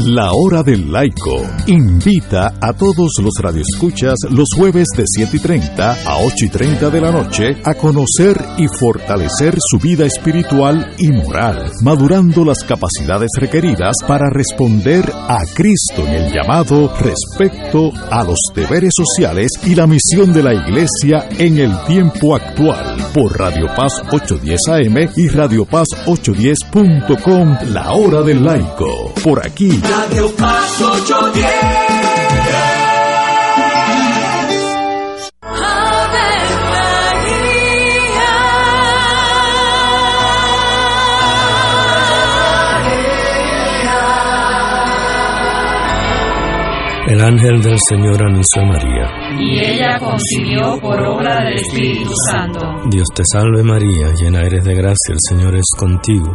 La Hora del Laico invita a todos los radioescuchas los jueves de 7 y 30 a 8 y 30 de la noche a conocer y fortalecer su vida espiritual y moral, madurando las capacidades requeridas para responder a Cristo en el llamado respecto a los deberes sociales y la misión de la Iglesia en el tiempo actual por Radio Paz 810 AM y Radio Paz 810.com La Hora del Laico. Por aquí Radio Paz 810. El ángel del Señor anunció a María. Y ella concibió por obra del Espíritu Santo. Dios te salve María, llena eres de gracia, el Señor es contigo.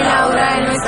hora de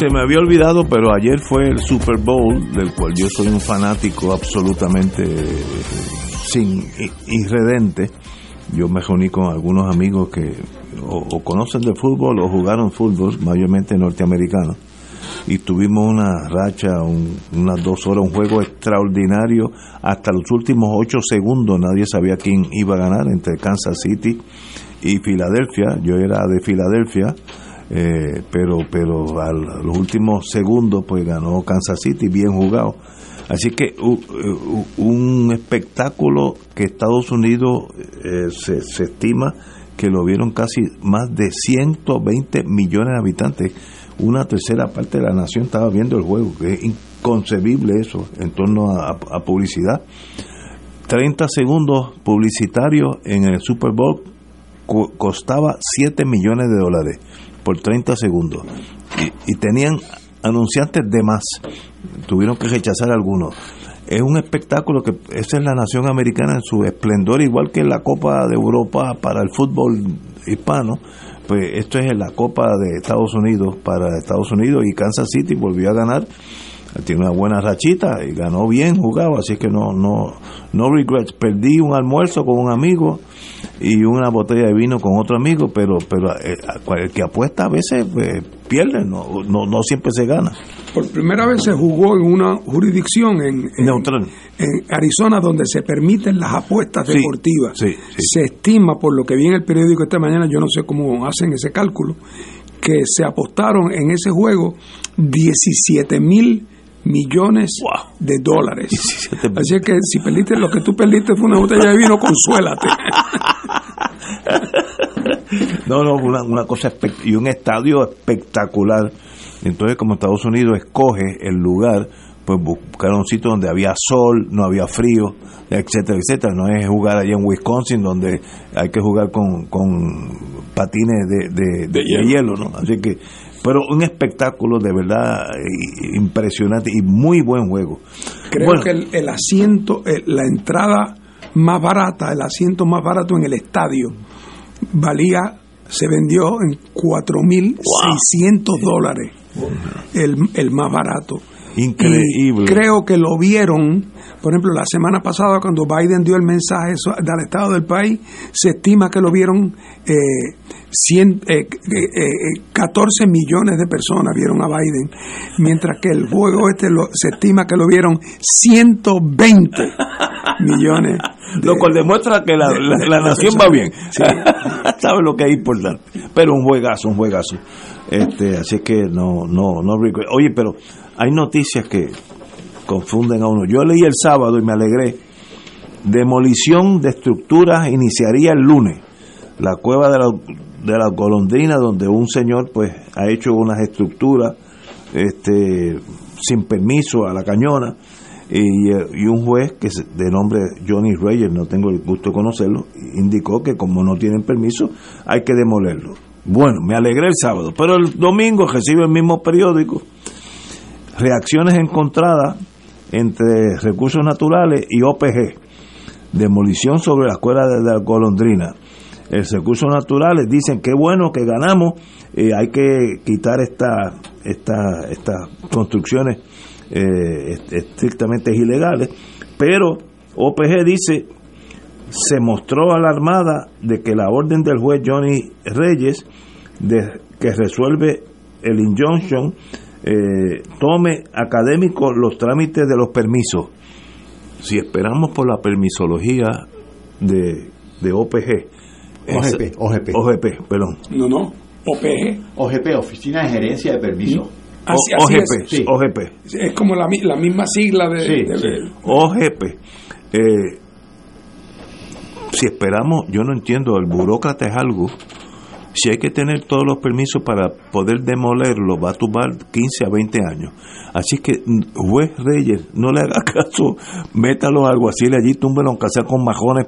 Se me había olvidado, pero ayer fue el Super Bowl, del cual yo soy un fanático absolutamente sin irredente. Yo me reuní con algunos amigos que o, conocen de fútbol o jugaron fútbol, mayormente norteamericanos. Y tuvimos una racha, unas dos horas, un juego extraordinario. Hasta los últimos ocho segundos nadie sabía quién iba a ganar entre Kansas City y Filadelfia. Yo era de Filadelfia eh, pero pero a los últimos segundos pues ganó Kansas City bien jugado así que un espectáculo que Estados Unidos eh, se, estima que lo vieron casi más de 120 millones de habitantes una tercera parte de la nación estaba viendo el juego que es inconcebible eso en torno a, publicidad. 30 segundos publicitarios en el Super Bowl costaba 7 millones de dólares por 30 segundos. Y, tenían anunciantes de más, tuvieron que rechazar algunos. Es un espectáculo que esa es la nación americana en su esplendor, igual que la Copa de Europa para el fútbol hispano, pues esto es la Copa de Estados Unidos para Estados Unidos y Kansas City volvió a ganar. Tiene una buena rachita y ganó bien jugado así que no no no regrets. Perdí un almuerzo con un amigo y una botella de vino con otro amigo pero pero eh, el que apuesta a veces pues, pierde no, no, siempre se gana. Por primera vez se jugó en una jurisdicción en, Neutral. En Arizona donde se permiten las apuestas deportivas se estima por lo que vi en el periódico esta mañana yo no sé cómo hacen ese cálculo que se apostaron en ese juego 17 mil millones de dólares. Así que si perdiste lo que tú perdiste fue una botella de vino, consuélate. no, no, una, una cosa y un estadio espectacular. Entonces, como Estados Unidos escoge el lugar, pues buscaron un sitio donde había sol, no había frío, etcétera, etcétera. No es jugar allá en Wisconsin donde hay que jugar con, con patines de, de, hielo. hielo, ¿no? Así que pero un espectáculo de verdad eh, impresionante y muy buen juego. Creo que el, asiento, eh, la entrada más barata, el asiento más barato en el estadio, valía, se vendió en 4.600 dólares, el, el más barato. Increíble. creo que lo vieron, por ejemplo, la semana pasada cuando Biden dio el mensaje del estado del país, se estima que lo vieron eh, 100, eh, 14 eh, eh, millones de personas vieron a Biden, mientras que el juego este se estima que lo vieron 120 millones. lo cual demuestra que la, la, nación va bien. Sabe lo que es importante. Pero un juegazo, un juegazo. Este, así que no, no, no. Oye, pero hay noticias que confunden a uno. Yo leí el sábado y me alegré. Demolición de estructuras iniciaría el lunes. La cueva de la, de la golondrina, donde un señor pues ha hecho unas estructuras este, sin permiso a la cañona. Y, un juez que de nombre Johnny Reyes, no tengo el gusto de conocerlo, indicó que como no tienen permiso hay que demolerlo. Bueno, me alegré el sábado, pero el domingo recibe el mismo periódico reacciones encontradas entre recursos naturales y OPG, demolición sobre la escuela de la golondrina. El recursos naturales dicen que bueno que ganamos, eh, hay que quitar esta, esta, estas construcciones eh, estrictamente ilegales, pero OPG dice se mostró alarmada de que la orden del juez Johnny Reyes de que resuelve el injunction eh, tome académico los trámites de los permisos. Si esperamos por la permisología de, de OPG, OGP, OGP. OGP, perdón. No, no, OPG. OGP, Oficina de Gerencia de Permiso. OGP, es. OGP. Es como la, la misma sigla de, OGP. Eh, si esperamos, yo no entiendo, el burócrata es algo, si hay que tener todos los permisos para poder demolerlo, va a tomar 15 a 20 años. Así que, juez Reyes, no le haga caso, métalo algo así allí, túmbelo aunque sea con majones.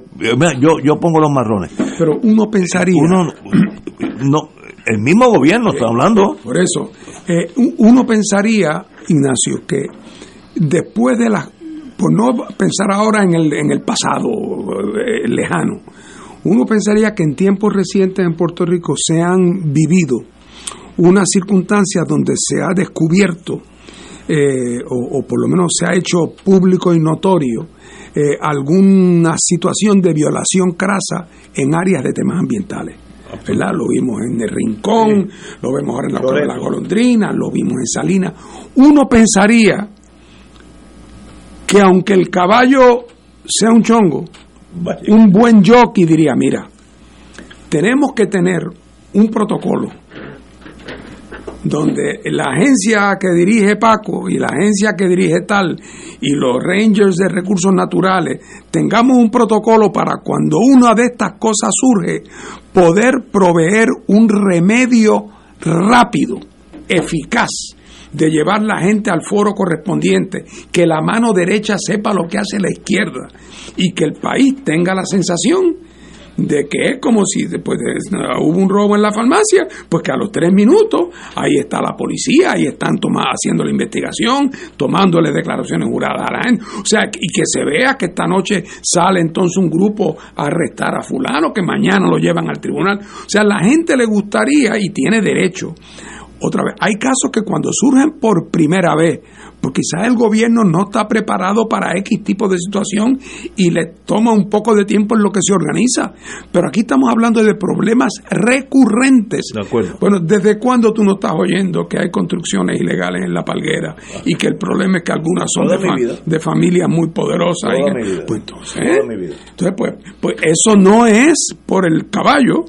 Yo, yo pongo los marrones. Pero uno pensaría... Uno, no, el mismo gobierno está hablando. Por eso, eh, uno pensaría, Ignacio, que después de la... Por no pensar ahora en el, en el pasado eh, lejano, uno pensaría que en tiempos recientes en Puerto Rico se han vivido unas circunstancias donde se ha descubierto, eh, o, por lo menos se ha hecho público y notorio, alguna situación de violación crasa en áreas de temas ambientales. ¿verdad? Lo vimos en el Rincón, lo vemos ahora en la de la Golondrina, lo vimos en Salinas. Uno pensaría que aunque el caballo sea un chongo, un buen jockey diría, mira, tenemos que tener un protocolo donde la agencia que dirige Paco y la agencia que dirige tal y los rangers de recursos naturales tengamos un protocolo para cuando una de estas cosas surge, poder proveer un remedio rápido, eficaz, de llevar la gente al foro correspondiente, que la mano derecha sepa lo que hace la izquierda y que el país tenga la sensación de que es como si después de, hubo un robo en la farmacia, pues que a los tres minutos ahí está la policía, ahí están haciendo la investigación, tomándole declaraciones juradas a la gente. O sea, y que se vea que esta noche sale entonces un grupo a arrestar a fulano, que mañana lo llevan al tribunal. O sea, la gente le gustaría y tiene derecho. Otra vez, hay casos que cuando surgen por primera vez, porque quizás el gobierno no está preparado para X tipo de situación y le toma un poco de tiempo en lo que se organiza. Pero aquí estamos hablando de problemas recurrentes. De acuerdo. Bueno, ¿desde cuándo tú no estás oyendo que hay construcciones ilegales en la palguera y que el problema es que algunas son de, familias muy poderosas? Pues entonces, entonces pues, pues eso no es por el caballo,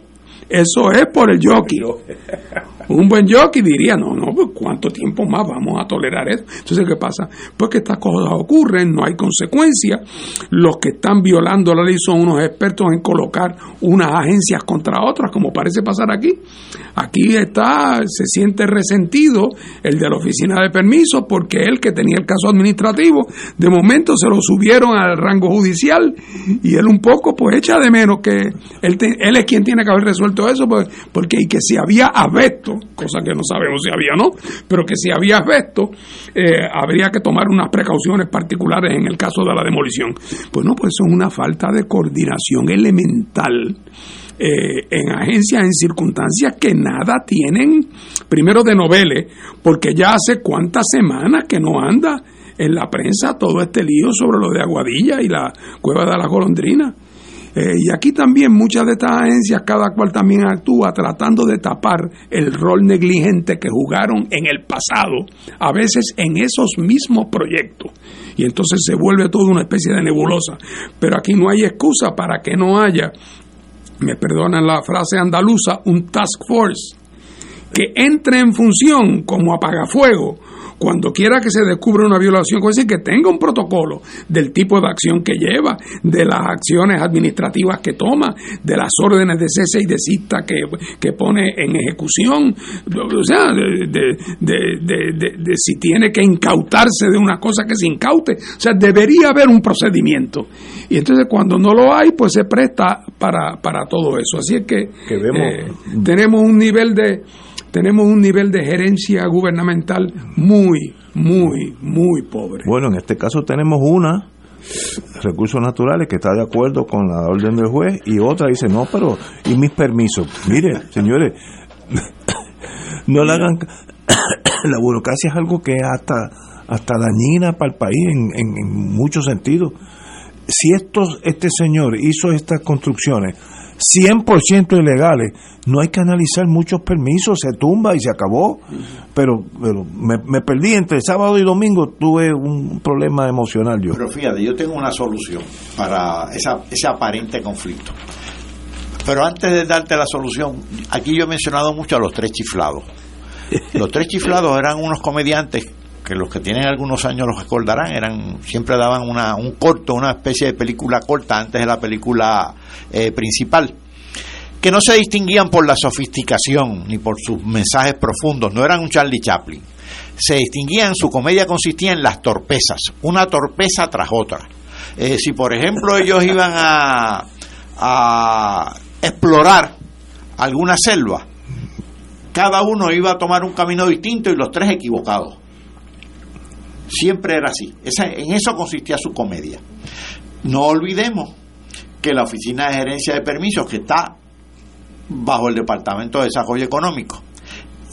eso es por el jockey. Un buen jockey diría, no, no, pues ¿cuánto tiempo más vamos a tolerar eso? Entonces, ¿qué pasa? Pues que estas cosas ocurren, no hay consecuencias. Los que están violando la ley son unos expertos en colocar unas agencias contra otras, como parece pasar aquí. Aquí está, se siente resentido el de la oficina de permisos porque él que tenía el caso administrativo, de momento se lo subieron al rango judicial y él un poco pues echa de menos que él, él es quien tiene que haber resuelto eso, pues, porque y que si había abeto, cosa que no sabemos si había o no, pero que si había abeto, eh, habría que tomar unas precauciones particulares en el caso de la demolición. Pues no, pues eso es una falta de coordinación elemental eh, en agencias, en circunstancias que nada tienen, primero de noveles, porque ya hace cuántas semanas que no anda en la prensa todo este lío sobre lo de Aguadilla y la cueva de la golondrina. Eh, y aquí también muchas de estas agencias, cada cual también actúa tratando de tapar el rol negligente que jugaron en el pasado, a veces en esos mismos proyectos. Y entonces se vuelve todo una especie de nebulosa. Pero aquí no hay excusa para que no haya me perdonan la frase andaluza, un task force que entre en función como apagafuego cuando quiera que se descubra una violación, decir que tenga un protocolo del tipo de acción que lleva, de las acciones administrativas que toma, de las órdenes de cese y desista que, que pone en ejecución, o sea, de, de, si tiene que incautarse de una cosa que se incaute. O sea, debería haber un procedimiento. Y entonces cuando no lo hay, pues se presta para, para todo eso. Así es que, eh, tenemos un nivel de tenemos un nivel de gerencia gubernamental muy, muy, muy pobre. Bueno, en este caso tenemos una, recursos naturales, que está de acuerdo con la orden del juez, y otra dice, no, pero, ¿y mis permisos? Mire, señores, no le hagan... la burocracia es algo que es hasta, hasta dañina para el país en, en, en muchos sentidos. Si estos, este señor hizo estas construcciones 100% ilegales, no hay que analizar muchos permisos, se tumba y se acabó. Pero, pero me, perdí entre sábado y domingo, tuve un problema emocional yo. Pero fíjate, yo tengo una solución para esa, ese aparente conflicto. Pero antes de darte la solución, aquí yo he mencionado mucho a los tres chiflados. Los tres chiflados eran unos comediantes que los que tienen algunos años los recordarán, eran siempre daban una, un corto, una especie de película corta antes de la película eh, principal, que no se distinguían por la sofisticación ni por sus mensajes profundos, no eran un Charlie Chaplin. Se distinguían, su comedia consistía en las torpezas, una torpeza tras otra. Eh, si por ejemplo ellos iban a, a explorar alguna selva, cada uno iba a tomar un camino distinto y los tres equivocados. Siempre era así. en eso consistía su comedia. No olvidemos que la Oficina de Gerencia de Permisos, que está bajo el Departamento de Desarrollo Económico,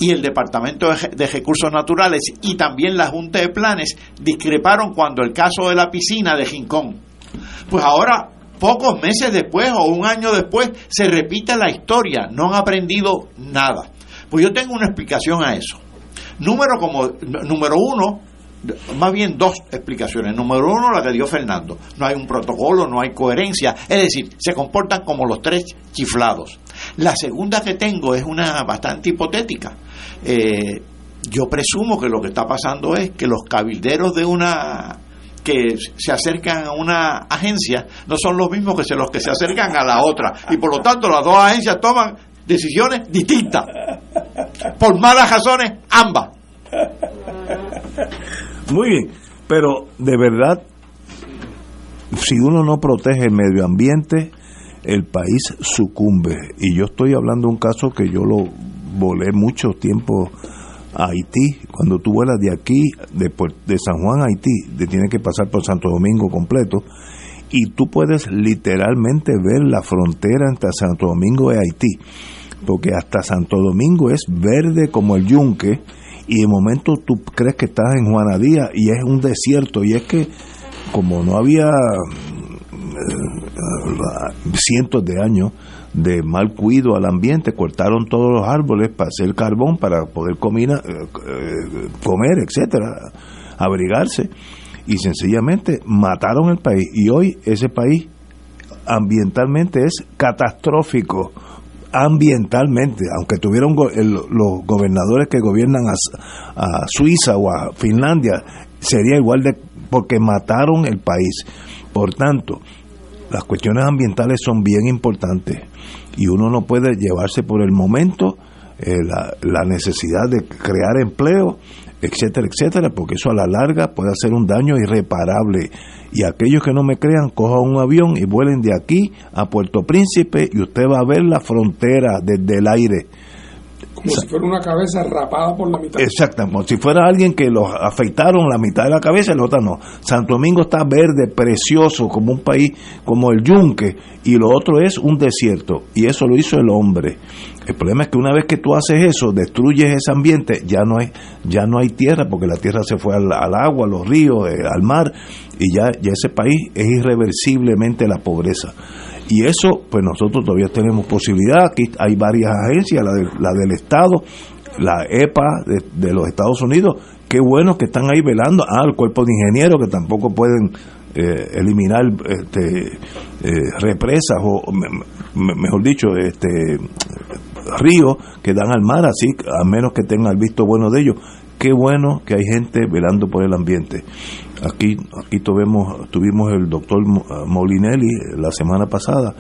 y el Departamento de Recursos Naturales y también la Junta de Planes discreparon cuando el caso de la piscina de Rincón. Pues ahora, pocos meses después o un año después, se repite la historia, no han aprendido nada. Pues yo tengo una explicación a eso. Número, como, número uno, más bien dos explicaciones. Número uno, la que dio Fernando. No hay un protocolo, no hay coherencia. Es decir, se comportan como los tres chiflados. La segunda que tengo es una bastante hipotética. Eh, yo presumo que lo que está pasando es que los cabilderos de una que se acercan a una agencia no son los mismos que los que se acercan a la otra y por lo tanto las dos agencias toman decisiones distintas por malas razones ambas muy bien pero de verdad si uno no protege el medio ambiente el país sucumbe. Y yo estoy hablando de un caso que yo lo volé mucho tiempo a Haití. Cuando tú vuelas de aquí, de, de San Juan a Haití, te tienes que pasar por Santo Domingo completo. Y tú puedes literalmente ver la frontera entre Santo Domingo y Haití. Porque hasta Santo Domingo es verde como el yunque. Y de momento tú crees que estás en Juanadía y es un desierto. Y es que como no había eh, cientos de años de mal cuido al ambiente, cortaron todos los árboles para hacer carbón, para poder comer, eh, eh, comer etcétera, abrigarse, y sencillamente mataron el país. Y hoy ese país ambientalmente es catastrófico ambientalmente, aunque tuvieron los gobernadores que gobiernan a, a, Suiza o a Finlandia, sería igual de porque mataron el país. Por tanto, las cuestiones ambientales son bien importantes y uno no puede llevarse por el momento eh, la, necesidad de crear empleo, etcétera, etcétera, porque eso a la larga puede hacer un daño irreparable. Y aquellos que no me crean, cojan un avión y vuelen de aquí a Puerto Príncipe y usted va a ver la frontera desde el aire como si fuera una cabeza rapada por la mitad. Exacto, como si fuera alguien que los afeitaron la mitad de la cabeza y la otra no. Santo Domingo está verde, precioso, como un país como el Yunque, y lo otro es un desierto, y eso lo hizo el hombre. El problema es que una vez que tú haces eso, destruyes ese ambiente, ya no hay, ya no hay tierra, porque la tierra se fue al, agua, a los ríos, eh, al mar, y ya, ya ese país es irreversiblemente la pobreza. Y eso, pues nosotros todavía tenemos posibilidad. Aquí hay varias agencias, la, la del Estado, la EPA de, los Estados Unidos. Qué bueno que están ahí velando. Ah, el cuerpo de ingenieros que tampoco pueden eh, eliminar este, eh, represas o, mejor dicho, este ríos que dan al mar, así, a menos que tengan el visto bueno de ellos. Qué bueno que hay gente velando por el ambiente. Aquí, aquí tuvimos, tuvimos el doctor Molinelli la semana pasada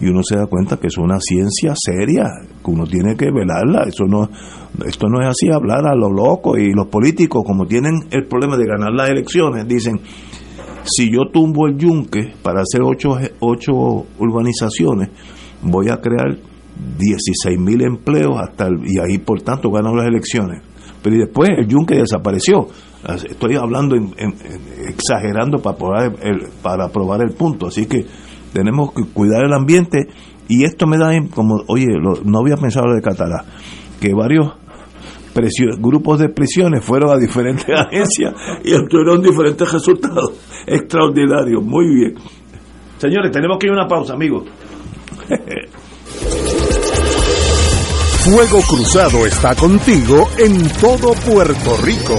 y uno se da cuenta que es una ciencia seria, que uno tiene que velarla. Eso no, esto no es así hablar a lo loco y los políticos, como tienen el problema de ganar las elecciones, dicen, si yo tumbo el yunque para hacer ocho, ocho urbanizaciones, voy a crear 16 mil empleos hasta y ahí por tanto ganan las elecciones. Pero después el yunque desapareció. Estoy hablando, exagerando para probar, el, para probar el punto. Así que tenemos que cuidar el ambiente. Y esto me da como, oye, no había pensado de Catalá, que varios grupos de prisiones fueron a diferentes agencias y obtuvieron diferentes resultados extraordinarios. Muy bien. Señores, tenemos que ir a una pausa, amigos. Fuego Cruzado está contigo en todo Puerto Rico.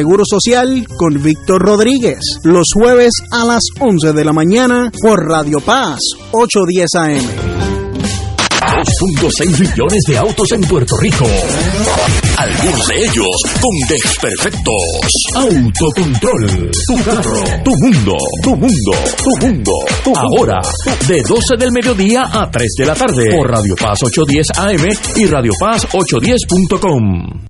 Seguro Social con Víctor Rodríguez, los jueves a las 11 de la mañana por Radio Paz, 810 AM. 2.6 millones de autos en Puerto Rico. Algunos de ellos con desperfectos. Autocontrol. Tu carro. Tu mundo. Tu mundo. Tu mundo. Ahora, de 12 del mediodía a 3 de la tarde. Por Radio Paz 810 AM y Radio Paz 810.com.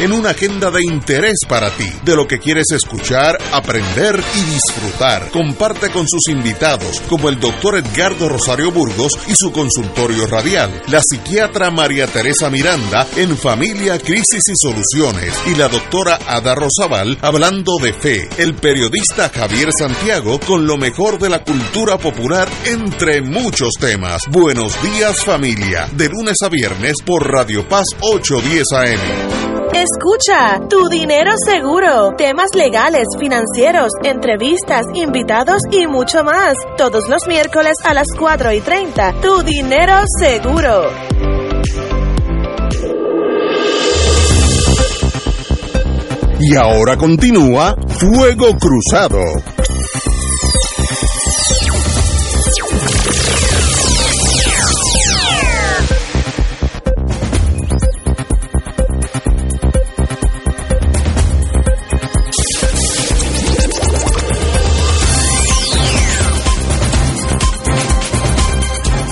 En una agenda de interés para ti, de lo que quieres escuchar, aprender y disfrutar. Comparte con sus invitados como el doctor Edgardo Rosario Burgos y su consultorio radial, la psiquiatra María Teresa Miranda en Familia, Crisis y Soluciones y la doctora Ada Rosabal hablando de fe, el periodista Javier Santiago con lo mejor de la cultura popular entre muchos temas. Buenos días familia, de lunes a viernes por Radio Paz 810 AM. Escucha, tu dinero seguro, temas legales, financieros, entrevistas, invitados y mucho más. Todos los miércoles a las 4 y 30. Tu dinero seguro. Y ahora continúa Fuego Cruzado.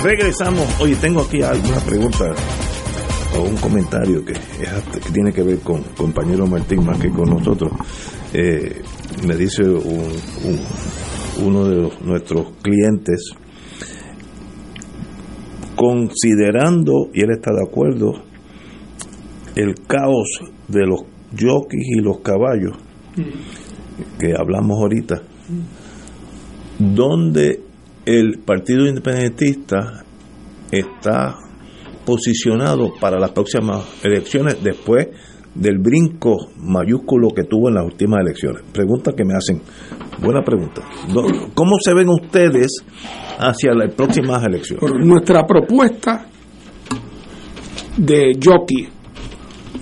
Regresamos. Oye, tengo aquí alguna pregunta o un comentario que, que tiene que ver con compañero Martín más que con nosotros. Eh, me dice uno de nuestros clientes, considerando, y él está de acuerdo, el caos de los jockeys y los caballos, que hablamos ahorita, donde el Partido Independentista está posicionado para las próximas elecciones después del brinco mayúsculo que tuvo en las últimas elecciones. Pregunta que me hacen. Buena pregunta. ¿Cómo se ven ustedes hacia las próximas elecciones? Nuestra propuesta de jockey,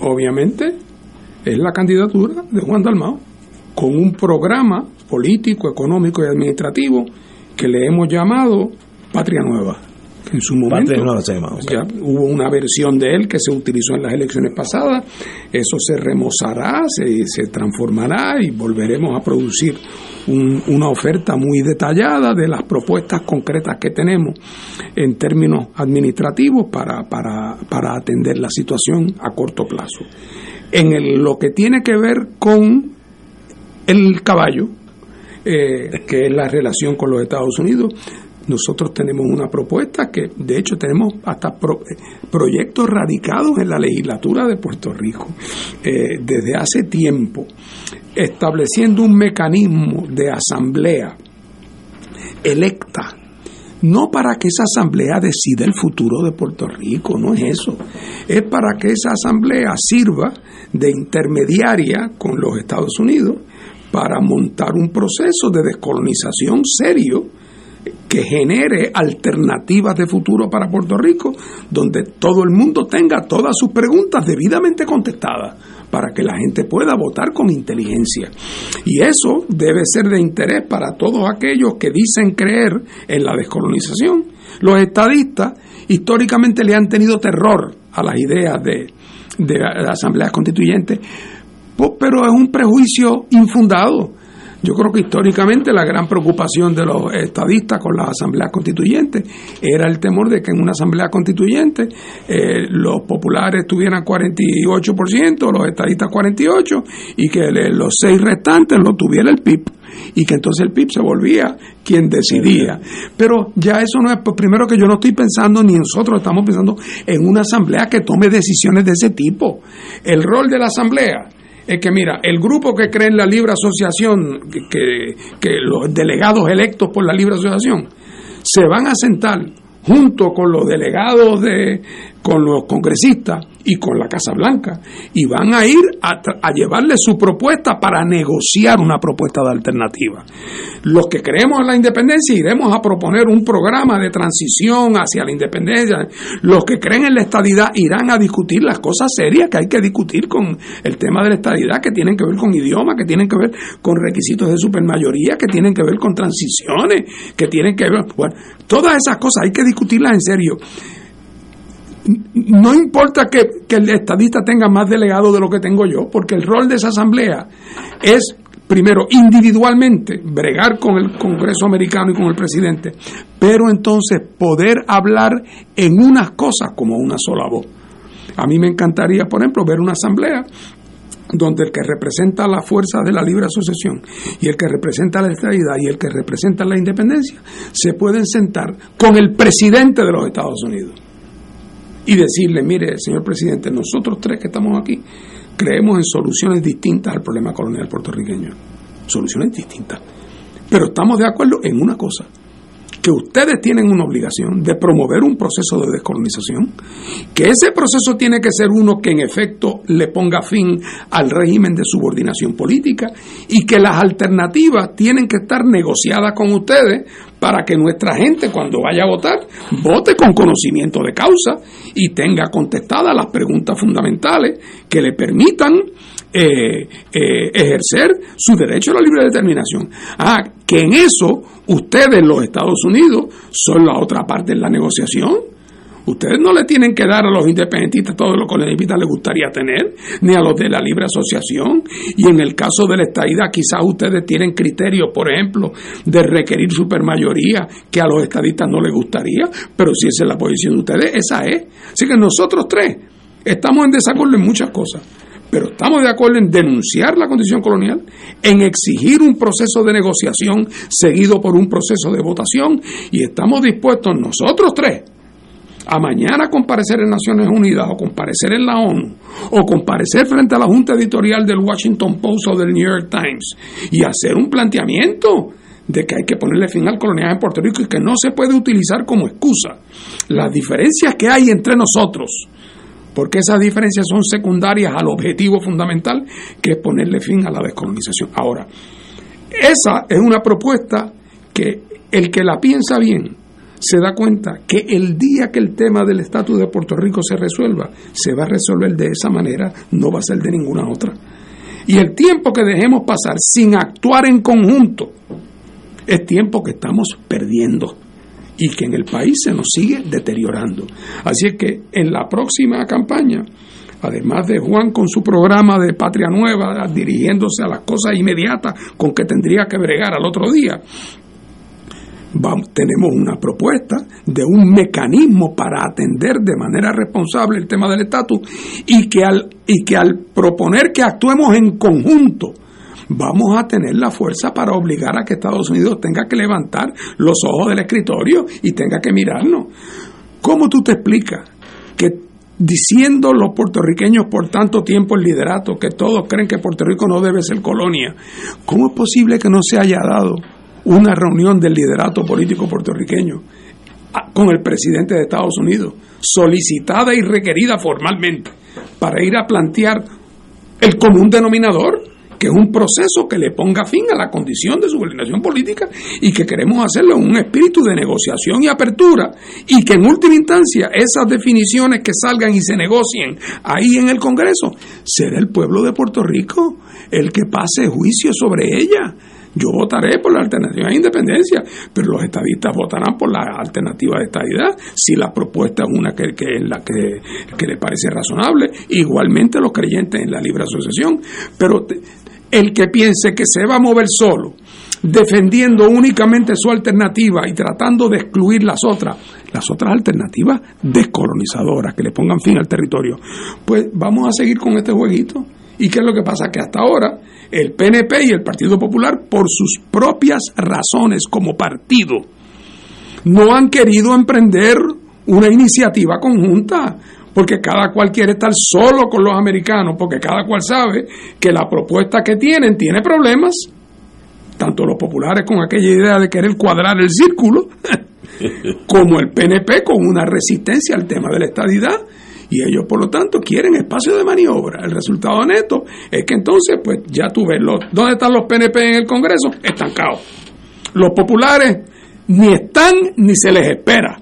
obviamente, es la candidatura de Juan Dalmao, con un programa político, económico y administrativo que le hemos llamado Patria Nueva. en su momento ya hubo una versión de él que se utilizó en las elecciones pasadas. Eso se remozará, se, se transformará y volveremos a producir una oferta muy detallada de las propuestas concretas que tenemos en términos administrativos para, para, para atender la situación a corto plazo. En lo que tiene que ver con el caballo, eh, que es la relación con los Estados Unidos. Nosotros tenemos una propuesta que, de hecho, tenemos hasta proyectos radicados en la legislatura de Puerto Rico eh, desde hace tiempo, estableciendo un mecanismo de asamblea electa no para que esa asamblea decida el futuro de Puerto Rico, no es eso. Es para que esa asamblea sirva de intermediaria con los Estados Unidos para montar un proceso de descolonización serio que genere alternativas de futuro para Puerto Rico, donde todo el mundo tenga todas sus preguntas debidamente contestadas para que la gente pueda votar con inteligencia. Y eso debe ser de interés para todos aquellos que dicen creer en la descolonización. Los estadistas históricamente le han tenido terror a las ideas de, de la Asamblea Constituyente, pero es un prejuicio infundado. Yo creo que históricamente la gran preocupación de los estadistas con las asambleas constituyentes era el temor de que en una asamblea constituyente eh, los populares tuvieran 48%, los estadistas 48% y que los seis restantes lo tuviera el PIB y que entonces el PIB se volvía quien decidía. Pero ya eso no es, pues, primero que yo no estoy pensando, ni nosotros estamos pensando en una asamblea que tome decisiones de ese tipo. El rol de la asamblea es que mira, el grupo que cree en la libre asociación, que, que, los delegados electos por la libre asociación, se van a sentar junto con los delegados de, con los congresistas y con la Casa Blanca y van a ir a, llevarle su propuesta para negociar una propuesta de alternativa. Los que creemos en la independencia iremos a proponer un programa de transición hacia la independencia. Los que creen en la estadidad irán a discutir las cosas serias que hay que discutir con el tema de la estadidad, que tienen que ver con idioma, que tienen que ver con requisitos de supermayoría, que tienen que ver con transiciones, que tienen que ver... Bueno, todas esas cosas hay que discutirlas en serio no importa que, el estadista tenga más delegados de lo que tengo yo, porque el rol de esa asamblea es, primero, individualmente, bregar con el Congreso americano y con el presidente, pero entonces poder hablar en unas cosas como una sola voz. A mí me encantaría, por ejemplo, ver una asamblea donde el que representa la fuerza de la libre asociación y el que representa la estabilidad y el que representa la independencia se pueden sentar con el presidente de los Estados Unidos y decirle, mire, señor presidente, nosotros tres que estamos aquí creemos en soluciones distintas al problema colonial puertorriqueño. Soluciones distintas. Pero estamos de acuerdo en una cosa, que ustedes tienen una obligación de promover un proceso de descolonización, que ese proceso tiene que ser uno que en efecto le ponga fin al régimen de subordinación política y que las alternativas tienen que estar negociadas con ustedes para que nuestra gente cuando vaya a votar vote con conocimiento de causa y tenga contestadas las preguntas fundamentales que le permitan eh, eh, ejercer su derecho a la libre determinación. Ah, que en eso ustedes, los Estados Unidos, son la otra parte de la negociación. Ustedes no le tienen que dar a los independentistas todo lo que los independentistas les gustaría tener, ni a los de la libre asociación. Y en el caso de la estadidad, quizás ustedes tienen criterios, por ejemplo, de requerir supermayoría que a los estadistas no les gustaría, pero si esa es la posición de ustedes, esa es. Así que nosotros tres estamos en desacuerdo en muchas cosas pero estamos de acuerdo en denunciar la condición colonial, en exigir un proceso de negociación seguido por un proceso de votación y estamos dispuestos nosotros tres a mañana comparecer en Naciones Unidas o comparecer en la ONU o comparecer frente a la Junta Editorial del Washington Post o del New York Times y hacer un planteamiento de que hay que ponerle fin al colonial en Puerto Rico y que no se puede utilizar como excusa las diferencias que hay entre nosotros porque esas diferencias son secundarias al objetivo fundamental que es ponerle fin a la descolonización. Ahora, esa es una propuesta que el que la piensa bien se da cuenta que el día que el tema del estatus de Puerto Rico se resuelva, se va a resolver de esa manera, no va a ser de ninguna otra. Y el tiempo que dejemos pasar sin actuar en conjunto es tiempo que estamos perdiendo y que en el país se nos sigue deteriorando. Así es que en la próxima campaña, además de Juan con su programa de Patria Nueva, dirigiéndose a las cosas inmediatas con que tendría que bregar al otro día, tenemos una propuesta de un mecanismo para atender de manera responsable el tema del estatus y que al y que al proponer que actuemos en conjunto vamos a tener la fuerza para obligar a que Estados Unidos tenga que levantar los ojos del escritorio y tenga que mirarnos. ¿Cómo tú te explicas que diciendo los puertorriqueños por tanto tiempo el liderato, que todos creen que Puerto Rico no debe ser colonia, ¿cómo es posible que no se haya dado una reunión del liderato político puertorriqueño con el presidente de Estados Unidos, solicitada y requerida formalmente, para ir a plantear el común denominador? Que es un proceso que le ponga fin a la condición de subordinación política y que queremos hacerlo en un espíritu de negociación y apertura y que en última instancia esas definiciones que salgan y se negocien ahí en el Congreso, será el pueblo de Puerto Rico el que pase juicio sobre ella Yo votaré por la alternativa de independencia, pero los estadistas votarán por la alternativa de estadidad si la propuesta es una que, que la que, que le parece razonable. Igualmente los creyentes en la libre asociación. Pero el que piense que se va a mover solo, defendiendo únicamente su alternativa y tratando de excluir las otras, las otras alternativas descolonizadoras que le pongan fin al territorio, pues vamos a seguir con este jueguito. ¿Y qué es lo que pasa? Que hasta ahora el PNP y el Partido Popular, por sus propias razones como partido, no han querido emprender una iniciativa conjunta, porque cada cual quiere estar solo con los americanos, porque cada cual sabe que la propuesta que tienen tiene problemas, tanto los populares con aquella idea de querer cuadrar el círculo, como el PNP con una resistencia al tema de la estadidad y ellos por lo tanto quieren espacio de maniobra. El resultado neto es que entonces pues ya tú ves dónde están los PNP en el Congreso estancados. Los populares ni están ni se les espera.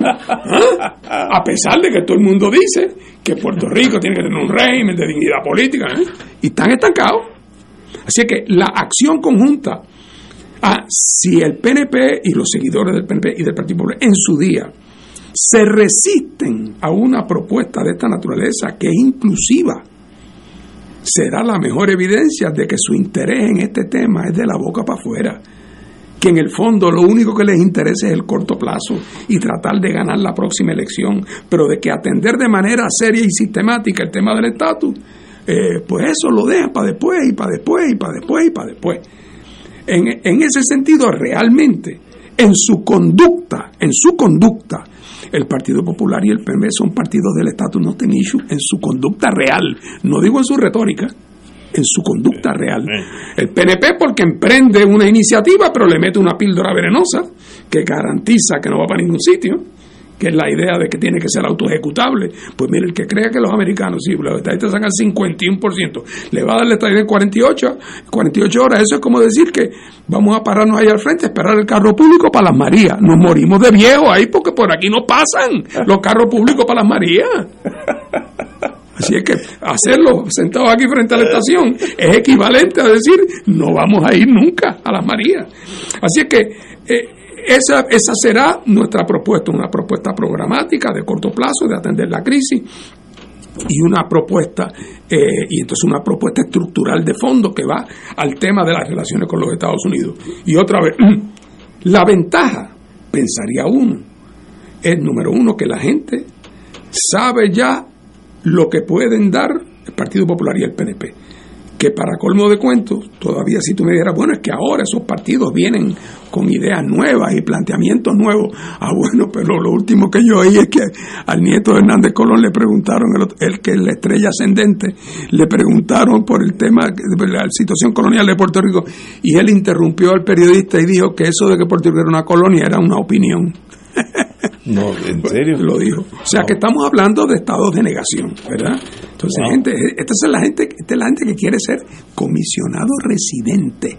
A pesar de que todo el mundo dice que Puerto Rico tiene que tener un régimen de dignidad política, ¿eh? y están estancados. Así que la acción conjunta, ah, si el PNP y los seguidores del PNP y del Partido Popular en su día se resisten a una propuesta de esta naturaleza que inclusiva, será la mejor evidencia de que su interés en este tema es de la boca para afuera que en el fondo lo único que les interesa es el corto plazo y tratar de ganar la próxima elección, pero de que atender de manera seria y sistemática el tema del estatus, eh, pues eso lo deja para después y para después y para después y para después. En ese sentido, realmente, en su conducta, en su conducta, el Partido Popular y el PNV son partidos del estatus no issue en su conducta real, no digo en su retórica, en su conducta real. El PNP porque emprende una iniciativa, pero le mete una píldora venenosa que garantiza que no va para ningún sitio que es la idea de que tiene que ser autoejecutable. Pues mire, el que crea que los americanos, si los estadistas sacan 51%, le va a dar la estadía en 48, 48 horas. Eso es como decir que vamos a pararnos ahí al frente, esperar el carro público para las Marías. Nos morimos de viejo ahí porque por aquí no pasan los carros públicos para las Marías. Así es que hacerlo sentado aquí frente a la estación es equivalente a decir no vamos a ir nunca a las Marías. Así es que eh, esa, esa será nuestra propuesta, una propuesta programática de corto plazo de atender la crisis y una propuesta eh, y entonces una propuesta estructural de fondo que va al tema de las relaciones con los Estados Unidos. Y otra vez, la ventaja, pensaría uno, es número uno que la gente sabe ya lo que pueden dar el Partido Popular y el PNP que para colmo de cuentos, todavía si tú me dijeras, bueno, es que ahora esos partidos vienen con ideas nuevas y planteamientos nuevos. Ah, bueno, pero lo último que yo oí es que al nieto de Hernández Colón le preguntaron, el, que es la estrella ascendente, le preguntaron por el tema de la situación colonial de Puerto Rico y él interrumpió al periodista y dijo que eso de que Puerto Rico era una colonia era una opinión. No, en serio. Lo dijo. O sea que estamos hablando de estados de negación, ¿verdad? Entonces, gente, esta es la gente, esta es la gente que quiere ser comisionado residente.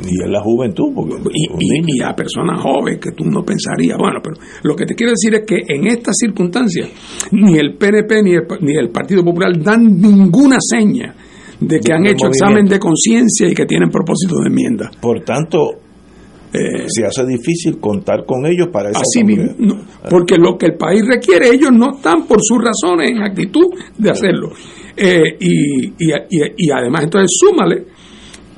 Y es la juventud, porque y, a personas jóvenes que tú no pensarías. Bueno, pero lo que te quiero decir es que en estas circunstancias, ni el PNP ni el, ni el Partido Popular dan ninguna seña de que han hecho examen de conciencia y que tienen propósito de enmienda. Por tanto, eh, se hace difícil contar con ellos para esa Así mismo, porque lo que el país requiere, ellos no están por sus razones en actitud de hacerlo. Eh, y, y, y, además, entonces, súmale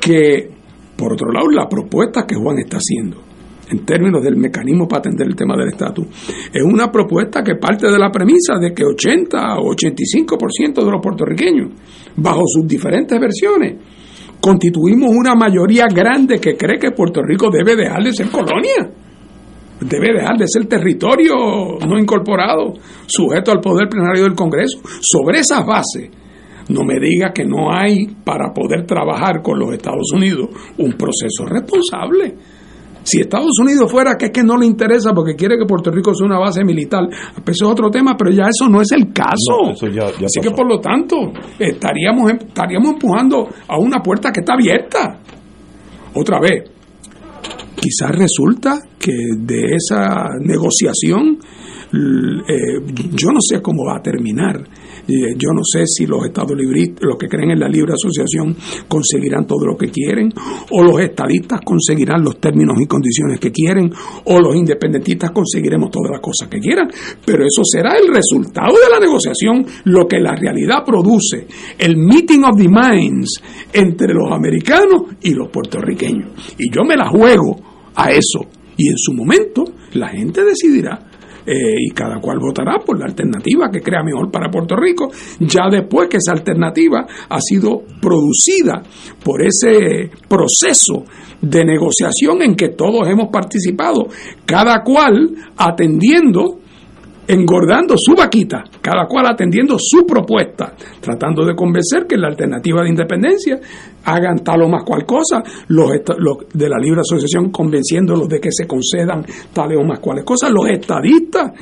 que, por otro lado, la propuesta que Juan está haciendo en términos del mecanismo para atender el tema del estatus, es una propuesta que parte de la premisa de que 80 o 85% de los puertorriqueños, bajo sus diferentes versiones, constituimos una mayoría grande que cree que Puerto Rico debe dejar de ser colonia, debe dejar de ser territorio no incorporado, sujeto al poder plenario del Congreso. Sobre esas bases, no me diga que no hay para poder trabajar con los Estados Unidos un proceso responsable si Estados Unidos fuera que es que no le interesa porque quiere que Puerto Rico sea una base militar, pues eso es otro tema, pero ya eso no es el caso. Así que por lo tanto, estaríamos, estaríamos empujando a una puerta que está abierta. Otra vez, quizás resulta que de esa negociación, eh, yo no sé cómo va a terminar. Yo no sé si los estados libristas, los que creen en la libre asociación, conseguirán todo lo que quieren, o los estadistas conseguirán los términos y condiciones que quieren, o los independentistas conseguiremos todas las cosas que quieran. Pero eso será el resultado de la negociación, lo que la realidad produce, el meeting of the minds entre los americanos y los puertorriqueños. Y yo me la juego a eso. Y en su momento la gente decidirá eh, y cada cual votará por la alternativa que crea mejor para Puerto Rico, ya después que esa alternativa ha sido producida por ese proceso de negociación en que todos hemos participado, cada cual atendiendo engordando su vaquita, cada cual atendiendo su propuesta, tratando de convencer que la alternativa de independencia hagan tal o más cual cosa, los, de la libre asociación convenciéndolos de que se concedan tales o más cuales cosas, los estadistas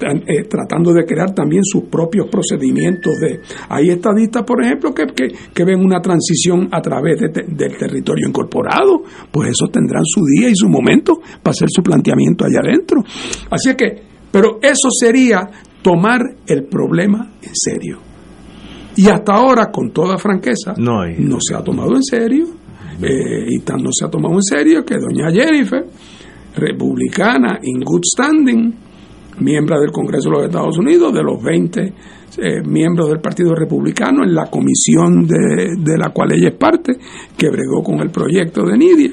eh, tratando de crear también sus propios procedimientos de hay estadistas por ejemplo que, que, ven una transición a través del territorio incorporado pues esos tendrán su día y su momento para hacer su planteamiento allá adentro. Así es que pero eso sería tomar el problema en serio. Y hasta ahora, con toda franqueza, no, se ha tomado en serio. Eh, y tan no se ha tomado en serio que doña Jennifer, republicana, in good standing, miembro del Congreso de los Estados Unidos, de los 20 eh, miembros del Partido Republicano, en la comisión de, de, la cual ella es parte, que bregó con el proyecto de Nidia,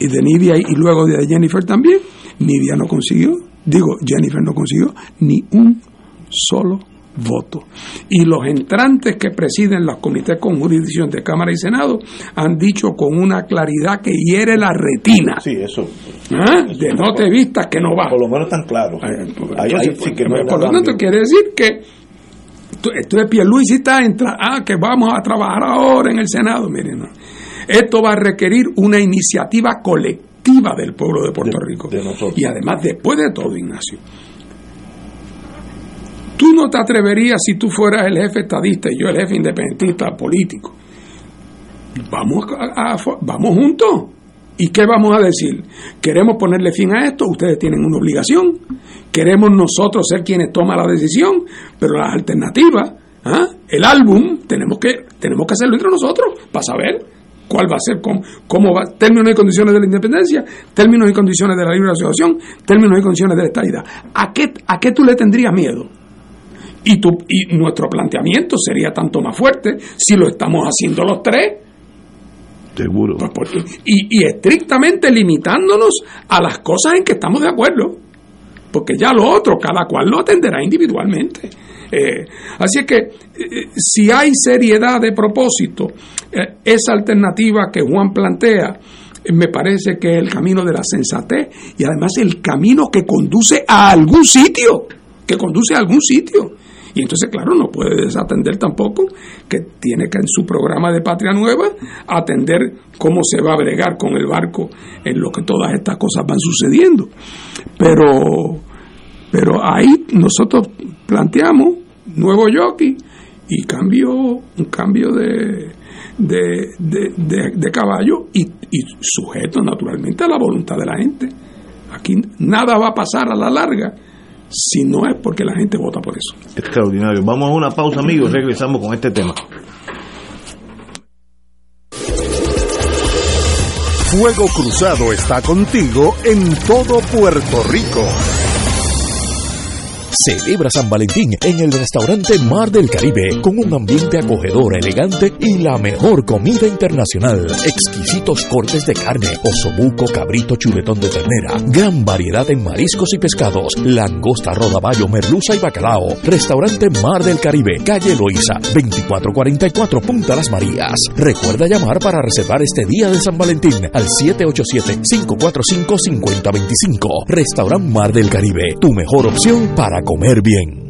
y de Nidia y luego de Jennifer también, Nidia no consiguió digo, Jennifer no consiguió ni un solo voto. Y los entrantes que presiden los comités con jurisdicción de Cámara y Senado han dicho con una claridad que hiere la retina. Sí, eso. ¿Ah? de no te vistas que no va. Por lo menos tan claro. por lo tanto, quiere decir que entonces Pierluisi está entra, ah, que vamos a trabajar ahora en el Senado. Miren, esto va a requerir una iniciativa colectiva del pueblo de Puerto Rico. y además, después de todo, Ignacio, tú no te atreverías si tú fueras el jefe estadista y yo el jefe independentista político. Vamos, vamos juntos. ¿Y qué vamos a decir? ¿Queremos ponerle fin a esto? Ustedes tienen una obligación. Queremos nosotros ser quienes toman la decisión, pero las alternativas, ¿ah? el álbum, tenemos que, tenemos que hacerlo entre nosotros para saber cuál va a ser, cómo, cómo va, términos y condiciones de la independencia, términos y condiciones de la libre asociación, términos y condiciones de la estadidad. ¿A qué, a qué tú le tendrías miedo? Y, tu, y nuestro planteamiento sería tanto más fuerte si lo estamos haciendo los tres. Seguro. Pues y, y estrictamente limitándonos a las cosas en que estamos de acuerdo. Porque ya lo otro, cada cual lo atenderá individualmente. Eh, así que eh, si hay seriedad de propósito, eh, esa alternativa que Juan plantea, me parece que es el camino de la sensatez y además el camino que conduce a algún sitio, que conduce a algún sitio. Y entonces, claro, no puede desatender tampoco que tiene que en su programa de Patria Nueva atender cómo se va a bregar con el barco en lo que todas estas cosas van sucediendo. Pero, pero ahí nosotros planteamos nuevo jockey y cambio, un cambio de, de, caballo y, y, sujeto naturalmente a la voluntad de la gente. Aquí nada va a pasar a la larga si no es porque la gente vota por eso. Extraordinario. Vamos a una pausa, amigos, regresamos con este tema. Fuego Cruzado está contigo en todo Puerto Rico. Celebra San Valentín en el restaurante Mar del Caribe con un ambiente acogedor, elegante y la mejor comida internacional. Exquisitos cortes de carne, osobuco, cabrito, chuletón de ternera, gran variedad en mariscos y pescados, langosta, rodaballo, merluza y bacalao. Restaurante Mar del Caribe, calle Loíza, 2444 Punta Las Marías. Recuerda llamar para reservar este día de San Valentín al 787-545-5025. Restaurante Mar del Caribe, tu mejor opción para comer bien.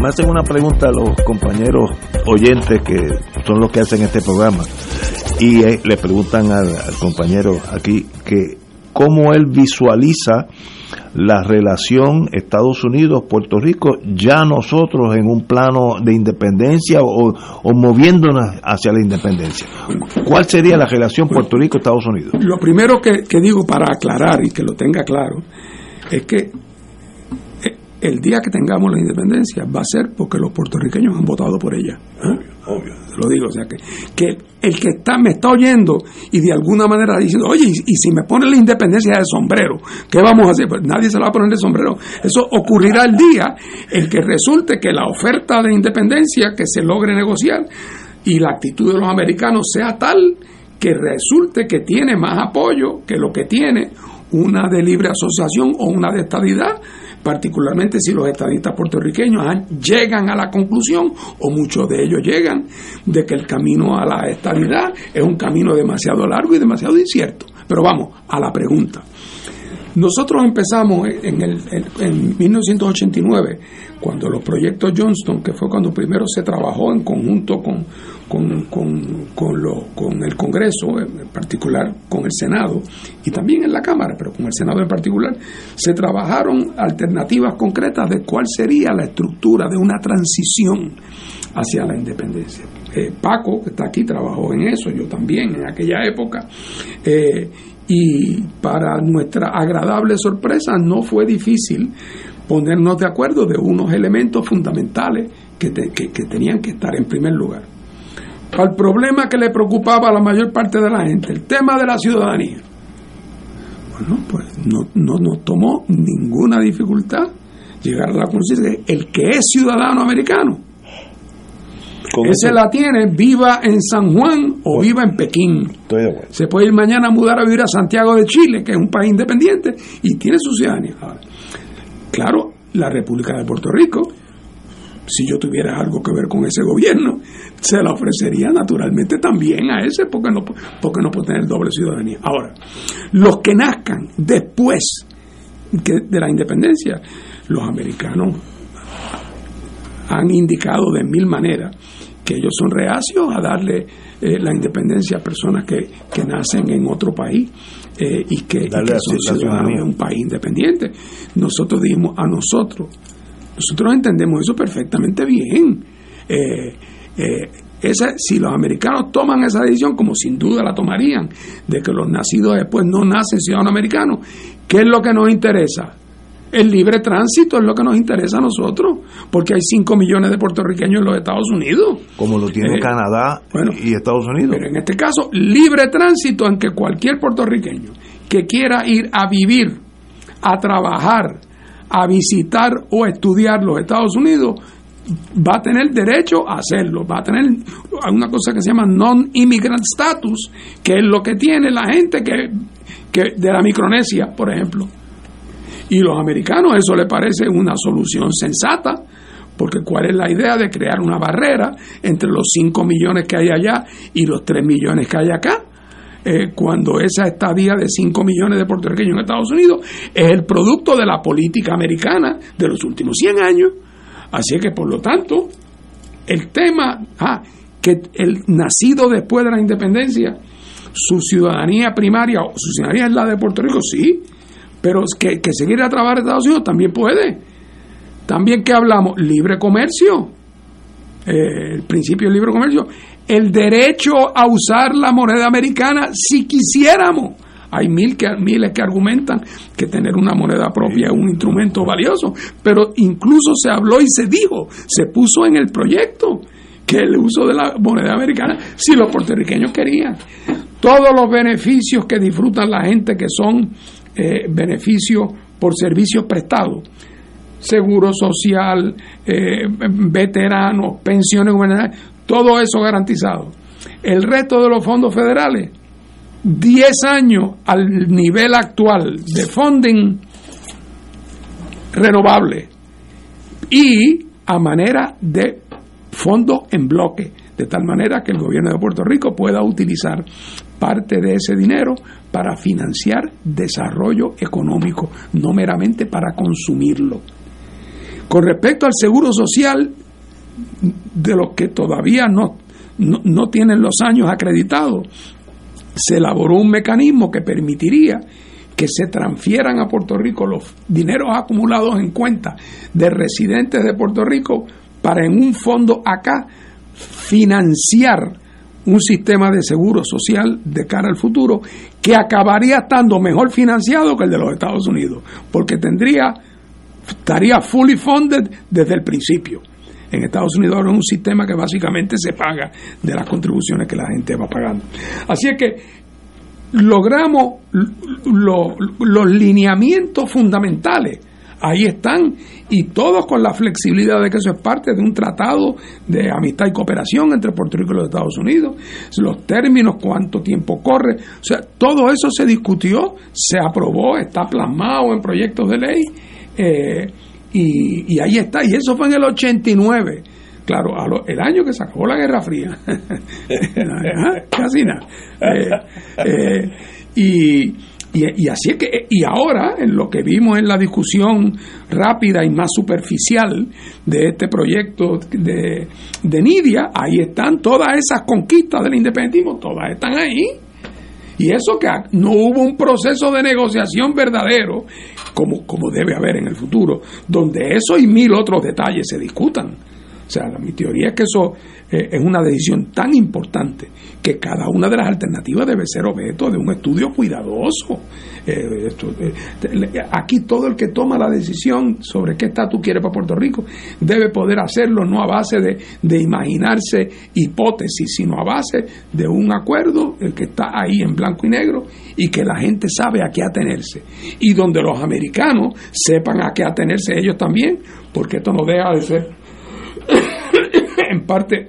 Me hacen una pregunta a los compañeros oyentes que son los que hacen este programa y eh, le preguntan al, compañero aquí que cómo él visualiza la relación Estados Unidos-Puerto Rico, ya nosotros en un plano de independencia o, moviéndonos hacia la independencia. ¿Cuál sería la relación Puerto Rico-Estados Unidos? Lo primero que, que digo para aclarar y que lo tenga claro es que el día que tengamos la independencia va a ser porque los puertorriqueños han votado por ella. ¿eh? Obvio, lo digo, o sea que, que el que está me está oyendo y de alguna manera diciendo, oye, y, si me pone la independencia de sombrero, ¿qué vamos a hacer? Pues nadie se la va a poner de sombrero. Eso ocurrirá el día en que resulte que la oferta de independencia que se logre negociar y la actitud de los americanos sea tal que resulte que tiene más apoyo que lo que tiene una de libre asociación o una de estabilidad particularmente si los estadistas puertorriqueños llegan a la conclusión, o muchos de ellos llegan, de que el camino a la estabilidad es un camino demasiado largo y demasiado incierto. Pero vamos a la pregunta. Nosotros empezamos en, el, en 1989, cuando los proyectos Johnston, que fue cuando primero se trabajó en conjunto con, con, con, con el Congreso, en particular con el Senado, y también en la Cámara, pero con el Senado en particular, se trabajaron alternativas concretas de cuál sería la estructura de una transición hacia la independencia. Eh, Paco, que está aquí, trabajó en eso, yo también en aquella época. Eh, y para nuestra agradable sorpresa no fue difícil ponernos de acuerdo de unos elementos fundamentales que, que, tenían que estar en primer lugar. Al problema que le preocupaba a la mayor parte de la gente, el tema de la ciudadanía. Bueno, pues no, no nos tomó ninguna dificultad llegar a la conciencia de el que es ciudadano americano ese la tiene, viva en San Juan o viva en Pekín. Se puede ir mañana a mudar a vivir a Santiago de Chile, que es un país independiente, y tiene su ciudadanía. claro, la República de Puerto Rico, si yo tuviera algo que ver con ese gobierno, se la ofrecería naturalmente también a ese, porque no, porque no puede tener doble ciudadanía. Ahora, los que nazcan después de la independencia, los americanos han indicado de mil maneras que ellos son reacios a darle eh, la independencia a personas que, nacen en otro país eh, y, que, son ciudadanos de un país independiente. Nosotros dijimos a nosotros, nosotros entendemos eso perfectamente bien. Eh, esa, si los americanos toman esa decisión, como sin duda la tomarían, de que los nacidos después no nacen ciudadanos americanos, ¿qué es lo que nos interesa? El libre tránsito es lo que nos interesa a nosotros, porque hay 5 millones de puertorriqueños en los Estados Unidos. Como lo tiene eh, Canadá y Estados Unidos. Pero en este caso, libre tránsito en que cualquier puertorriqueño que quiera ir a vivir, a trabajar, a visitar o estudiar los Estados Unidos, va a tener derecho a hacerlo, va a tener una cosa que se llama non-immigrant status, que es lo que tiene la gente que, que de la Micronesia, por ejemplo. Y los americanos eso les parece una solución sensata, porque ¿cuál es la idea de crear una barrera entre los 5 millones que hay allá y los 3 millones que hay acá? Eh, cuando esa estadía de 5 millones de puertorriqueños en Estados Unidos es el producto de la política americana de los últimos 100 años. Así que, por lo tanto, el tema, ah, que el nacido después de la independencia, su ciudadanía primaria, su ciudadanía es la de Puerto Rico, sí, pero que, que seguir a trabajar en Estados Unidos también puede. También que hablamos, libre comercio, eh, el principio del libre comercio, el derecho a usar la moneda americana si quisiéramos. Hay mil que, miles que argumentan que tener una moneda propia es un instrumento valioso, pero incluso se habló y se dijo, se puso en el proyecto que el uso de la moneda americana, si los puertorriqueños querían. Todos los beneficios que disfrutan la gente que son eh, beneficios por servicios prestados, seguro social, eh, veteranos, pensiones gubernamentales, todo eso garantizado. El resto de los fondos federales 10 años al nivel actual de funding renovable y a manera de fondos en bloque, de tal manera que el gobierno de Puerto Rico pueda utilizar parte de ese dinero para financiar desarrollo económico, no meramente para consumirlo. Con respecto al seguro social, de los que todavía no, no, no tienen los años acreditados, se elaboró un mecanismo que permitiría que se transfieran a Puerto Rico los dineros acumulados en cuenta de residentes de Puerto Rico para en un fondo acá financiar un sistema de seguro social de cara al futuro que acabaría estando mejor financiado que el de los Estados Unidos, porque tendría estaría fully funded desde el principio. En Estados Unidos ahora es un sistema que básicamente se paga de las contribuciones que la gente va pagando. Así es que logramos los lineamientos fundamentales. Ahí están y todos con la flexibilidad de que eso es parte de un tratado de amistad y cooperación entre Puerto Rico y los Estados Unidos, los términos, cuánto tiempo corre, o sea, todo eso se discutió, se aprobó, está plasmado en proyectos de ley. Eh, y, ahí está, y eso fue en el 89. Claro, el año que se acabó la Guerra Fría, casi nada. Eh, eh, y, y, así es que, y ahora, en lo que vimos en la discusión rápida y más superficial de este proyecto de, de Nidia, ahí están todas esas conquistas del independentismo, todas están ahí. Y eso que no hubo un proceso de negociación verdadero, como, como debe haber en el futuro, donde eso y mil otros detalles se discutan. O sea, mi teoría es que eso eh, es una decisión tan importante que cada una de las alternativas debe ser objeto de un estudio cuidadoso. Eh, eh, aquí todo el que toma la decisión sobre qué estatus quiere para Puerto Rico debe poder hacerlo no a base de, imaginarse hipótesis, sino a base de un acuerdo el que está ahí en blanco y negro y que la gente sabe a qué atenerse. Y donde los americanos sepan a qué atenerse ellos también, porque esto no deja de ser en parte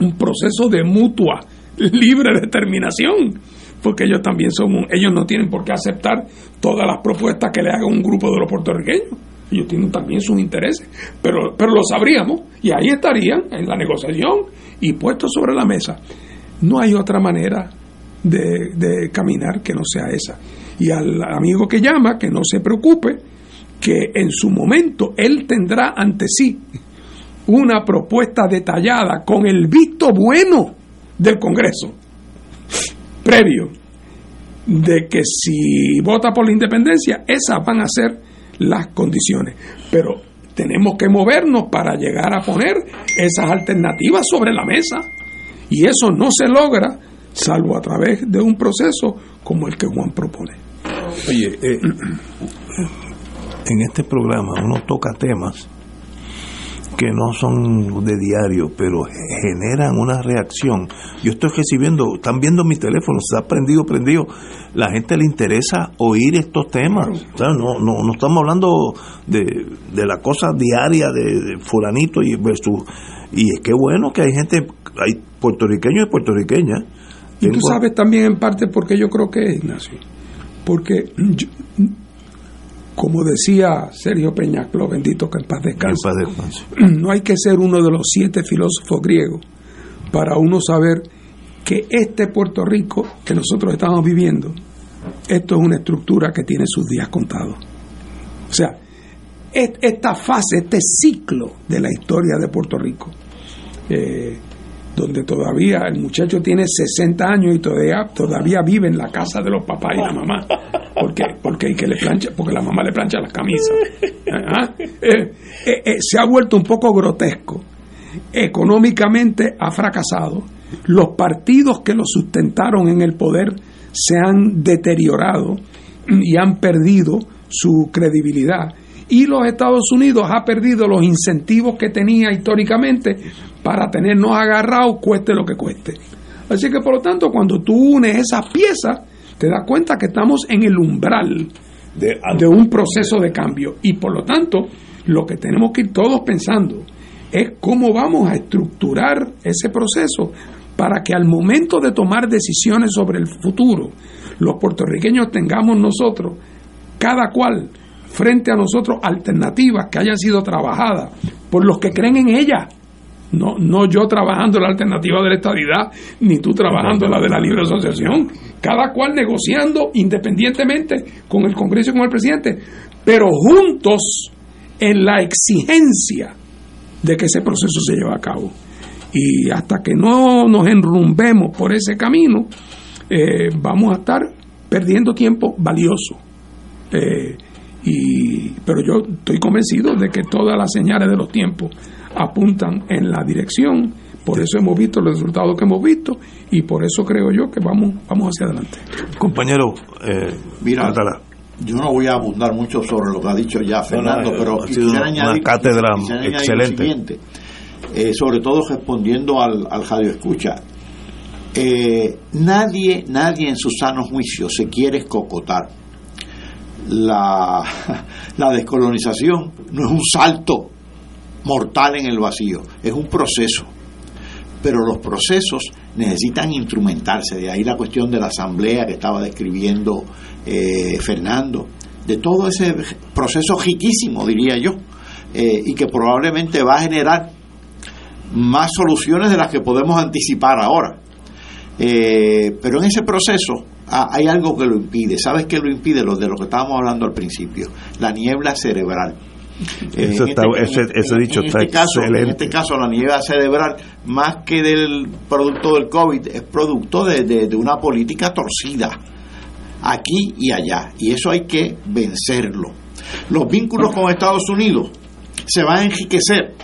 un proceso de mutua libre determinación, porque ellos también son, ellos no tienen por qué aceptar todas las propuestas que le haga un grupo de los puertorriqueños. Ellos tienen también sus intereses, pero, pero lo sabríamos y ahí estarían en la negociación y puestos sobre la mesa. No hay otra manera de, de caminar que no sea esa. Y al amigo que llama, que no se preocupe, que en su momento él tendrá ante sí una propuesta detallada con el visto bueno del Congreso, previo, de que si vota por la independencia, esas van a ser las condiciones. Pero tenemos que movernos para llegar a poner esas alternativas sobre la mesa. Y eso no se logra salvo a través de un proceso como el que Juan propone. Oye, eh, en este programa uno toca temas que no son de diario, pero generan una reacción. Yo estoy recibiendo, están viendo mi teléfono, se ha prendido, prendido. La gente le interesa oír estos temas. no, no, no estamos hablando de, de la cosa diaria de, fulanito y versus. Y es que bueno que hay gente, hay puertorriqueños y puertorriqueñas. Y tú sabes también en parte porque yo creo que es, Ignacio. Porque como decía Sergio Peñaclo, bendito que en paz descanse, no hay que ser uno de los siete filósofos griegos para uno saber que este Puerto Rico que nosotros estamos viviendo, esto es una estructura que tiene sus días contados. O sea, esta fase, este ciclo de la historia de Puerto Rico, eh, donde todavía el muchacho tiene 60 años y todavía, todavía vive en la casa de los papás y la mamá. porque Porque, que le plancha, porque la mamá le plancha las camisas. ¿Ah? Eh, eh, eh, se ha vuelto un poco grotesco. Económicamente ha fracasado. Los partidos que lo sustentaron en el poder se han deteriorado y han perdido su credibilidad y los Estados Unidos ha perdido los incentivos que tenía históricamente para tenernos agarrados cueste lo que cueste. Así que por lo tanto cuando tú unes esas piezas te das cuenta que estamos en el umbral de, de un proceso de cambio y por lo tanto lo que tenemos que ir todos pensando es cómo vamos a estructurar ese proceso para que al momento de tomar decisiones sobre el futuro, los puertorriqueños tengamos nosotros, cada cual frente a nosotros alternativas que hayan sido trabajadas por los que creen en ellas. No, no yo trabajando la alternativa de la estabilidad, ni tú trabajando la de la libre asociación. Cada cual negociando independientemente con el Congreso y con el presidente, pero juntos en la exigencia de que ese proceso se lleve a cabo. Y hasta que no nos enrumbemos por ese camino, eh, vamos a estar perdiendo tiempo valioso. Eh, y, pero yo estoy convencido de que todas las señales de los tiempos apuntan en la dirección. Por eso hemos visto los resultados que hemos visto y por eso creo yo que vamos, vamos hacia adelante. Compañero, eh, mira, yo no voy a abundar mucho sobre lo que ha dicho ya Fernando, pero quisiera añadir, una cátedra excelente. Eh, sobre todo respondiendo al, al radio escucha. Eh, nadie, nadie en su sano juicio se quiere escocotar la, la descolonización no es un salto mortal en el vacío, es un proceso. Pero los procesos necesitan instrumentarse, de ahí la cuestión de la asamblea que estaba describiendo eh, Fernando, de todo ese proceso riquísimo, diría yo, eh, y que probablemente va a generar más soluciones de las que podemos anticipar ahora. Eh, pero en ese proceso Ah, hay algo que lo impide. ¿Sabes qué lo impide? Lo de lo que estábamos hablando al principio, la niebla cerebral. Eso está, ese, dicho está este caso, En este caso, la niebla cerebral, más que del producto del COVID, es producto de, de una política torcida, aquí y allá. Y eso hay que vencerlo. Los vínculos con Estados Unidos se van a enriquecer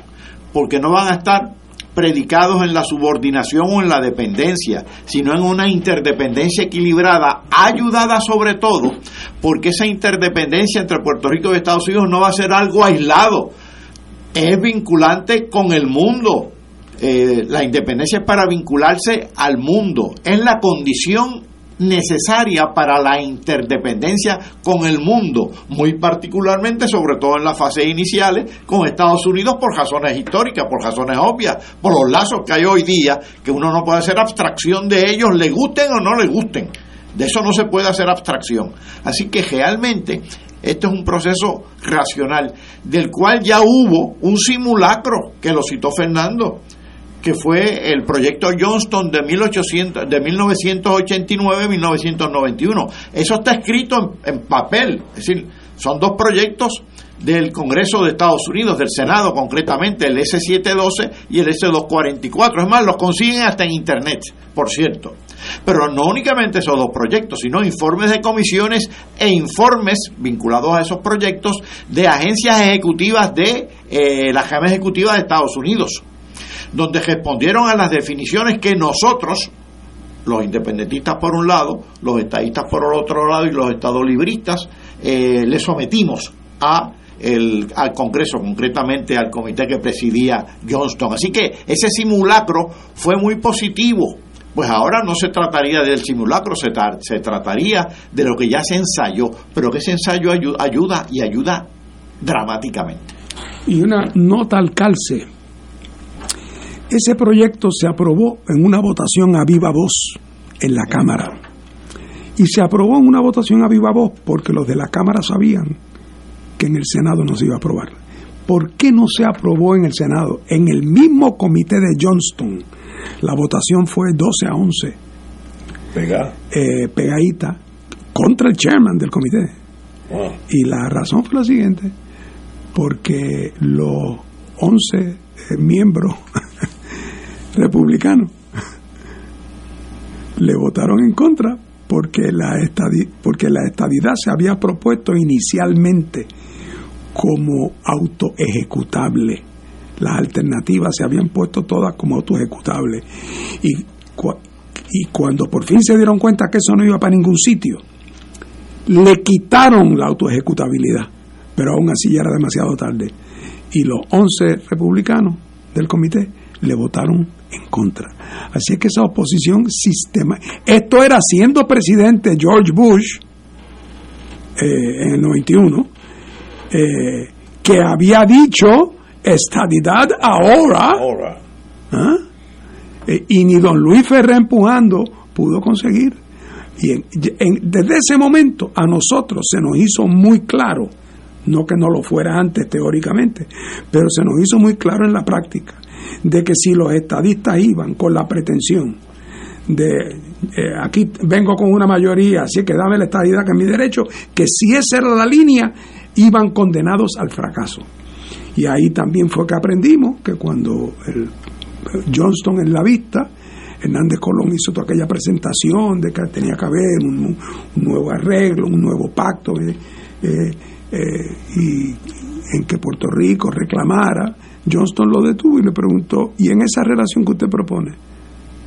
porque no van a estar predicados en la subordinación o en la dependencia, sino en una interdependencia equilibrada, ayudada sobre todo porque esa interdependencia entre Puerto Rico y Estados Unidos no va a ser algo aislado, es vinculante con el mundo. Eh, la independencia es para vincularse al mundo, es la condición necesaria para la interdependencia con el mundo, muy particularmente, sobre todo en las fases iniciales, con Estados Unidos por razones históricas, por razones obvias, por los lazos que hay hoy día, que uno no puede hacer abstracción de ellos, le gusten o no le gusten. De eso no se puede hacer abstracción. Así que realmente esto es un proceso racional, del cual ya hubo un simulacro, que lo citó Fernando, que fue el proyecto Johnston de, 1800, de 1989-1991. Eso está escrito en, papel, es decir, son dos proyectos del Congreso de Estados Unidos, del Senado concretamente, el S712 y el S244. Es más, los consiguen hasta en Internet, por cierto. Pero no únicamente esos dos proyectos, sino informes de comisiones e informes vinculados a esos proyectos de agencias ejecutivas de eh, la Agencia Ejecutiva de Estados Unidos donde respondieron a las definiciones que nosotros, los independentistas por un lado, los estadistas por el otro lado y los estadolibristas, eh, le sometimos a el, al Congreso, concretamente al comité que presidía Johnston. Así que ese simulacro fue muy positivo. Pues ahora no se trataría del simulacro, se, se trataría de lo que ya se ensayó, pero que ese ensayo ayuda, ayuda y ayuda dramáticamente. Y una nota al calce. Ese proyecto se aprobó en una votación a viva voz en la Cámara. Y se aprobó en una votación a viva voz porque los de la Cámara sabían que en el Senado no se iba a aprobar. ¿Por qué no se aprobó en el Senado? En el mismo comité de Johnston, la votación fue 12 a 11. Eh, pegadita contra el chairman del comité. Y la razón fue la siguiente, porque los 11 eh, miembros republicanos le votaron en contra porque la, porque la estadidad se había propuesto inicialmente como autoejecutable. Las alternativas se habían puesto todas como autoejecutables. Y, y cuando por fin se dieron cuenta que eso no iba para ningún sitio, le quitaron la autoejecutabilidad. Pero aún así ya era demasiado tarde. Y los 11 republicanos del comité le votaron en contra. Así que esa oposición sistema. Esto era siendo presidente George Bush eh, en el 91, eh, que había dicho estadidad ahora. ¿Ah? Eh, y ni don Luis Ferrer empujando pudo conseguir. Y desde ese momento a nosotros se nos hizo muy claro, no que no lo fuera antes teóricamente, pero se nos hizo muy claro en la práctica de que si los estadistas iban con la pretensión de eh, aquí vengo con una mayoría, así que dame la estadidad que es mi derecho, que si esa era la línea, iban condenados al fracaso. Y ahí también fue que aprendimos que cuando el Johnston en la vista, Hernández Colón hizo toda aquella presentación de que tenía que haber un, nuevo arreglo, un nuevo pacto, eh, eh, y en que Puerto Rico reclamara Johnston lo detuvo y le preguntó, ¿y en esa relación que usted propone?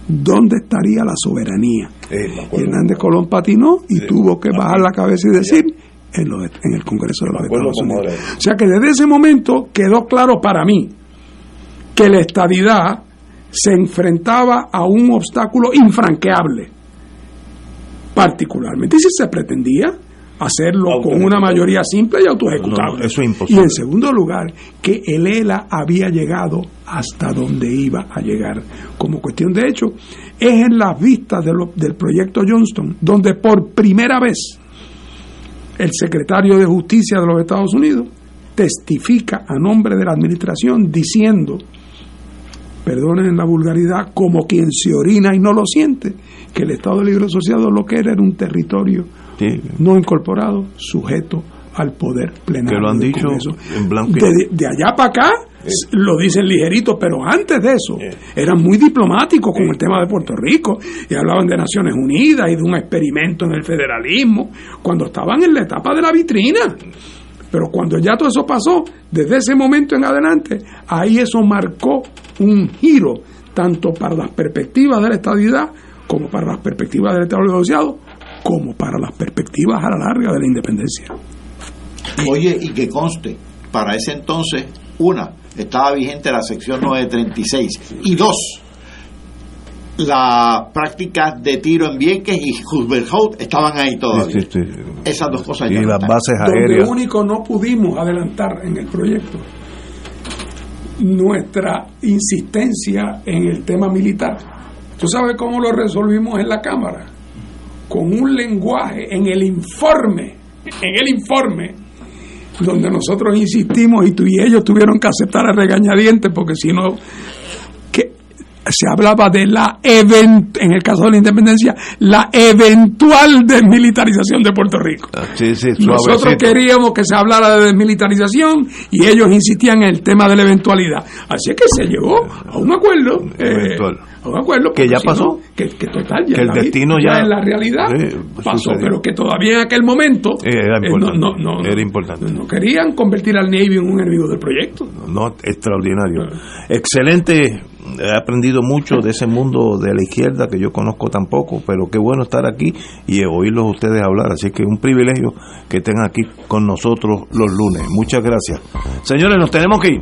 ¿Dónde estaría la soberanía? y Hernández Colón patinó y tuvo que bajar la cabeza y decir en, en el Congreso de los Estados Unidos. O sea que desde ese momento quedó claro para mí que la estadidad se enfrentaba a un obstáculo infranqueable, particularmente. Y si se pretendía hacerlo con una mayoría simple y autoejecutable. eso es imposible. Y en segundo lugar, que el ELA había llegado hasta donde iba a llegar. Como cuestión de hecho, es en las vistas del proyecto Johnston donde por primera vez el secretario de Justicia de los Estados Unidos testifica a nombre de la administración diciendo, perdonen la vulgaridad, como quien se orina y no lo siente, que el Estado Libre Asociado lo que era era un territorio no incorporado, sujeto al poder plenario. Que lo han dicho en blanco. De, allá para acá lo dicen ligerito, pero antes de eso eran muy diplomáticos con el tema de Puerto Rico y hablaban de Naciones Unidas y de un experimento en el federalismo, cuando estaban en la etapa de la vitrina. Pero cuando ya todo eso pasó, desde ese momento en adelante, ahí eso marcó un giro, tanto para las perspectivas de la estabilidad como para las perspectivas del Estado asociado como para las perspectivas a la larga de la independencia. Oye, y que conste, para ese entonces, una, estaba vigente la sección 936, y dos, las prácticas de tiro en Vieques y Husberhout estaban ahí todavía. Esas dos cosas. Y las bases aéreas. Donde único no pudimos adelantar en el proyecto nuestra insistencia en el tema militar. ¿Tú sabes cómo lo resolvimos en la Cámara? Con un lenguaje en el informe, en el informe, donde nosotros insistimos y tú y ellos tuvieron que aceptar a regañadientes porque si no se hablaba de la event en el caso de la independencia la eventual desmilitarización de Puerto Rico. Ah, nosotros queríamos que se hablara de desmilitarización y ellos insistían en el tema de la eventualidad. Así que se llegó a un acuerdo. Eh, acuerdo. Que ya pasó. que, total, ya que el destino ya, en la realidad pasó, pero que todavía en aquel momento era eh, importante. no, no, era importante. no, querían convertir al Navy en un enemigo del proyecto. No, extraordinario. Excelente he aprendido mucho de ese mundo de la izquierda que yo conozco tampoco, pero qué bueno estar aquí y oírlos ustedes hablar. Así que un privilegio que estén aquí con nosotros los lunes. Muchas gracias. Señores, nos tenemos que ir.